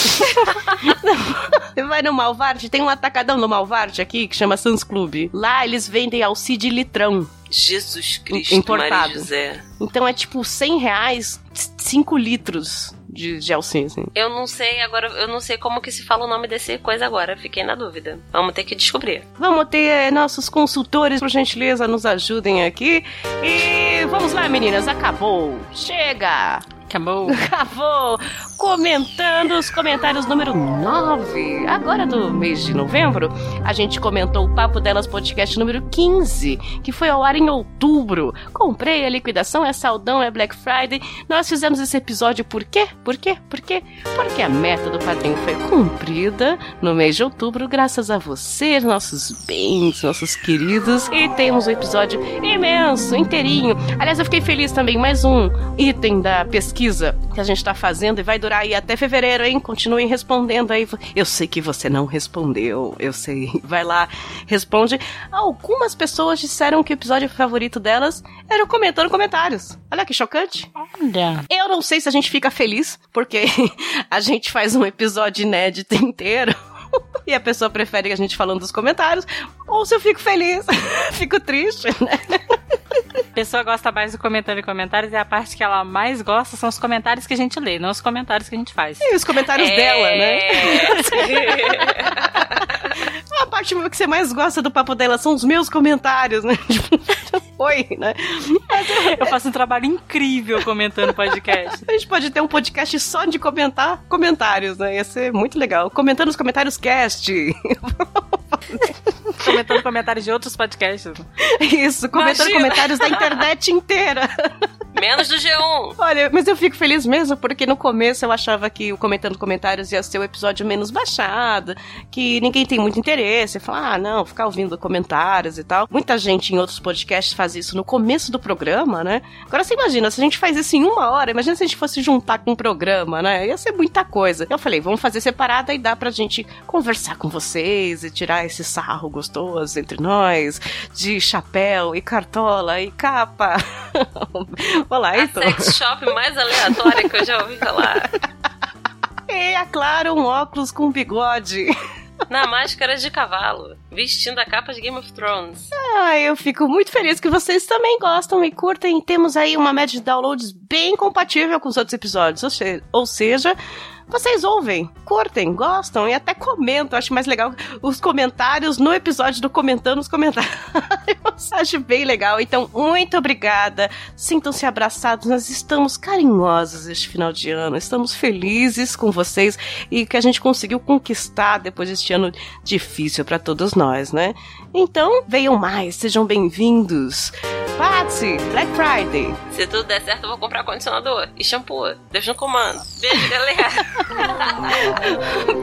Você vai no Malvarte, tem um atacadão no Malvarte aqui que chama Sans Club. Lá eles vendem alcide litrão. Jesus Cristo, Importado. Maria José. Então é tipo 100 reais, 5 litros de, alcinha, assim. Eu não sei agora, eu não sei como que se fala o nome desse coisa agora, fiquei na dúvida. Vamos ter que descobrir. Vamos ter eh, nossos consultores, por gentileza, nos ajudem aqui. E vamos lá, meninas, acabou. Chega! Acabou. Acabou! Comentando os comentários número 9. Agora do mês de novembro, a gente comentou o Papo Delas Podcast número 15, que foi ao ar em outubro. Comprei a liquidação, é saldão, é Black Friday. Nós fizemos esse episódio por quê? Por quê? Por quê? Porque a meta do padrinho foi cumprida no mês de outubro, graças a você, nossos bens, nossos queridos. E temos um episódio imenso, inteirinho. Aliás, eu fiquei feliz também, mais um item da pesquisa que a gente tá fazendo e vai durar aí até fevereiro, hein? Continuem respondendo aí. Eu sei que você não respondeu, eu sei. Vai lá, responde. Algumas pessoas disseram que o episódio favorito delas era o comentando comentários. Olha que chocante. Olha. Eu não sei se a gente fica feliz, porque a gente faz um episódio inédito inteiro. E a pessoa prefere a gente falando dos comentários, ou se eu fico feliz, fico triste, né? A pessoa gosta mais do comentando em comentários e a parte que ela mais gosta são os comentários que a gente lê, não os comentários que a gente faz. E os comentários dela, né? É. A parte que você mais gosta do papo dela são os meus comentários, né? Oi, né? Eu faço um trabalho incrível comentando podcast. A gente pode ter um podcast só de comentar comentários, né? Ia ser muito legal. Comentando os comentários cast. comentando comentários de outros podcasts. Isso, comentando Imagina. comentários da internet inteira. Menos do G1. Olha, mas eu fico feliz mesmo, porque no começo eu achava que o Comentando Comentários ia ser o episódio menos baixado, que ninguém tem muito interesse. Falar, ah, não, ficar ouvindo comentários e tal. Muita gente em outros podcasts faz isso no começo do programa, né? Agora você imagina, se a gente faz isso em uma hora, imagina se a gente fosse juntar com um programa, né? Ia ser muita coisa. Eu falei, vamos fazer separada e dá pra gente conversar com vocês e tirar esse sarro gostoso entre nós, de chapéu e cartola e capa. Olá, A então. sex shop mais aleatória que eu já ouvi falar. E, é claro, um óculos com bigode. Na máscara de cavalo, vestindo a capa de Game of Thrones. Ah, eu fico muito feliz que vocês também gostam e curtem. Temos aí uma média de downloads bem compatível com os outros episódios. Ou, se- ou seja, vocês ouvem, curtem, gostam e até comentam. Acho mais legal os comentários no episódio do Comentando os Comentários. Acho bem legal. Então, muito obrigada. Sintam-se abraçados. Nós estamos carinhosos este final de ano. Estamos felizes com vocês e que a gente conseguiu conquistar depois deste ano difícil para todos nós, né? Então, venham mais, sejam bem-vindos. Patsy, Black Friday. Se tudo der certo, eu vou comprar condicionador e shampoo. Beijo no comando. Beijo, galera.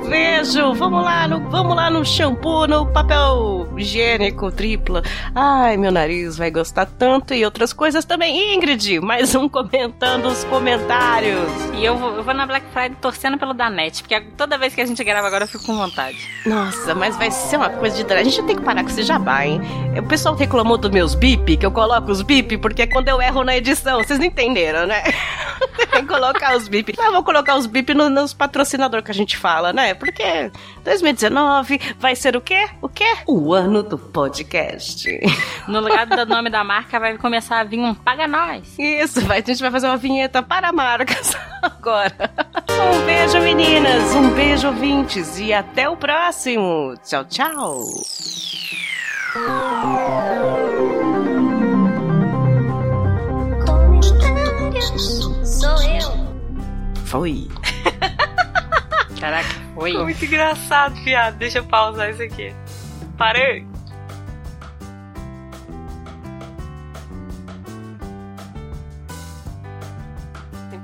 Beijo, vamos lá no, vamos lá no shampoo, no papel higiênico tripla. Ai, meu nariz vai gostar tanto e outras coisas também. Ingrid, mais um comentando os comentários. E eu vou, eu vou na Black Friday torcendo pelo Danete, porque toda vez que a gente grava agora eu fico com vontade. Nossa, mas vai ser uma coisa de. A gente tem que parar com esse jabá, hein? O pessoal reclamou dos meus bip, que eu coloco os bip, porque é quando eu erro na edição. Vocês não entenderam, né? tem que colocar os bip. Mas eu vou colocar os bip no- nos patrocinadores que a gente fala, né? Porque 2019 vai ser o quê? O quê? O ano do podcast. No lugar do nome da marca vai começar a vir um Paga Nós. Isso, vai, a gente vai fazer uma vinheta para marcas agora. Um beijo, meninas. Um beijo, ouvintes. E até o próximo. Tchau, tchau. Sou eu. Foi. Caraca, foi. Ficou muito engraçado, viado. Deixa eu pausar isso aqui. Parei.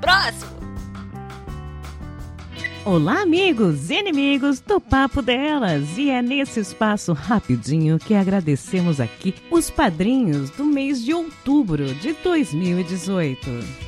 Próximo. Olá, amigos e inimigos do Papo Delas! E é nesse espaço rapidinho que agradecemos aqui os padrinhos do mês de outubro de 2018,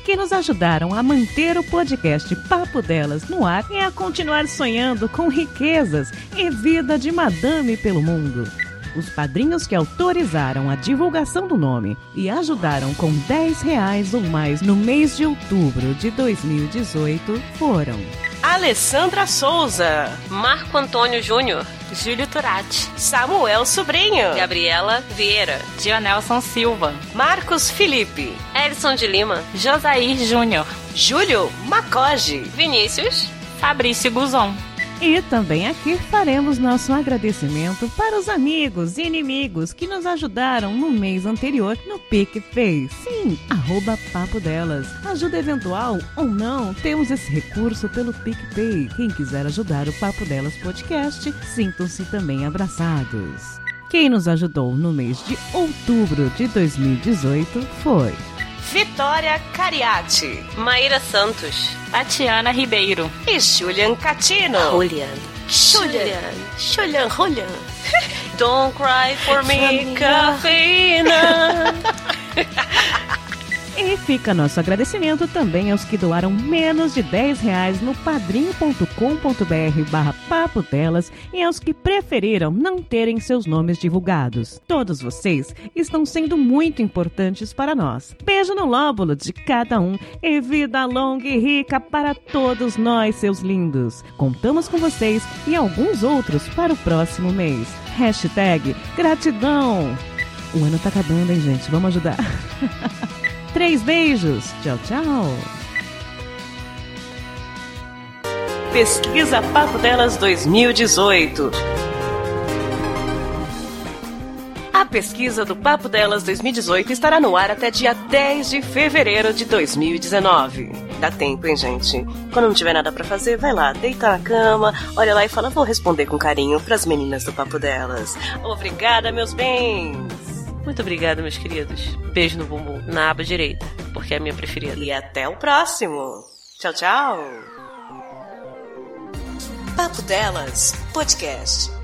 que nos ajudaram a manter o podcast Papo Delas no ar e a continuar sonhando com riquezas e vida de madame pelo mundo. Os padrinhos que autorizaram a divulgação do nome e ajudaram com 10 reais ou mais no mês de outubro de 2018 foram Alessandra Souza, Marco Antônio Júnior, Júlio Turati, Samuel Sobrinho, Gabriela Vieira, Dionelson Silva, Marcos Felipe, Edson de Lima, Josair Júnior, Júlio Macoge, Vinícius, Fabrício Guzon. E também aqui faremos nosso agradecimento para os amigos e inimigos que nos ajudaram no mês anterior no PicPay. Sim, arroba Papo Delas. Ajuda eventual ou não, temos esse recurso pelo PicPay. Quem quiser ajudar o Papo Delas Podcast, sintam-se também abraçados. Quem nos ajudou no mês de outubro de 2018 foi Vitória Cariati, Maíra Santos, Tatiana Ribeiro e Julian Catino. Julian. Julian. Julian, Julian. Don't cry for me, cafeína. E fica nosso agradecimento também aos que doaram menos de 10 reais no padrim.com.br barra papo delas e aos que preferiram não terem seus nomes divulgados. Todos vocês estão sendo muito importantes para nós. Beijo no lóbulo de cada um e vida longa e rica para todos nós, seus lindos. Contamos com vocês e alguns outros para o próximo mês. Hashtag gratidão. O ano tá acabando, hein, gente? Vamos ajudar. Três beijos. Tchau, tchau. Pesquisa Papo Delas 2018. A pesquisa do Papo Delas 2018 estará no ar até dia 10 de fevereiro de 2019. Dá tempo, hein, gente? Quando não tiver nada para fazer, vai lá, deita na cama, olha lá e fala: vou responder com carinho pras meninas do Papo Delas. Obrigada, meus bens! Muito obrigada, meus queridos. Beijo no bumbum, na aba direita, porque é a minha preferida. E até o próximo. Tchau, tchau. Papo Delas Podcast.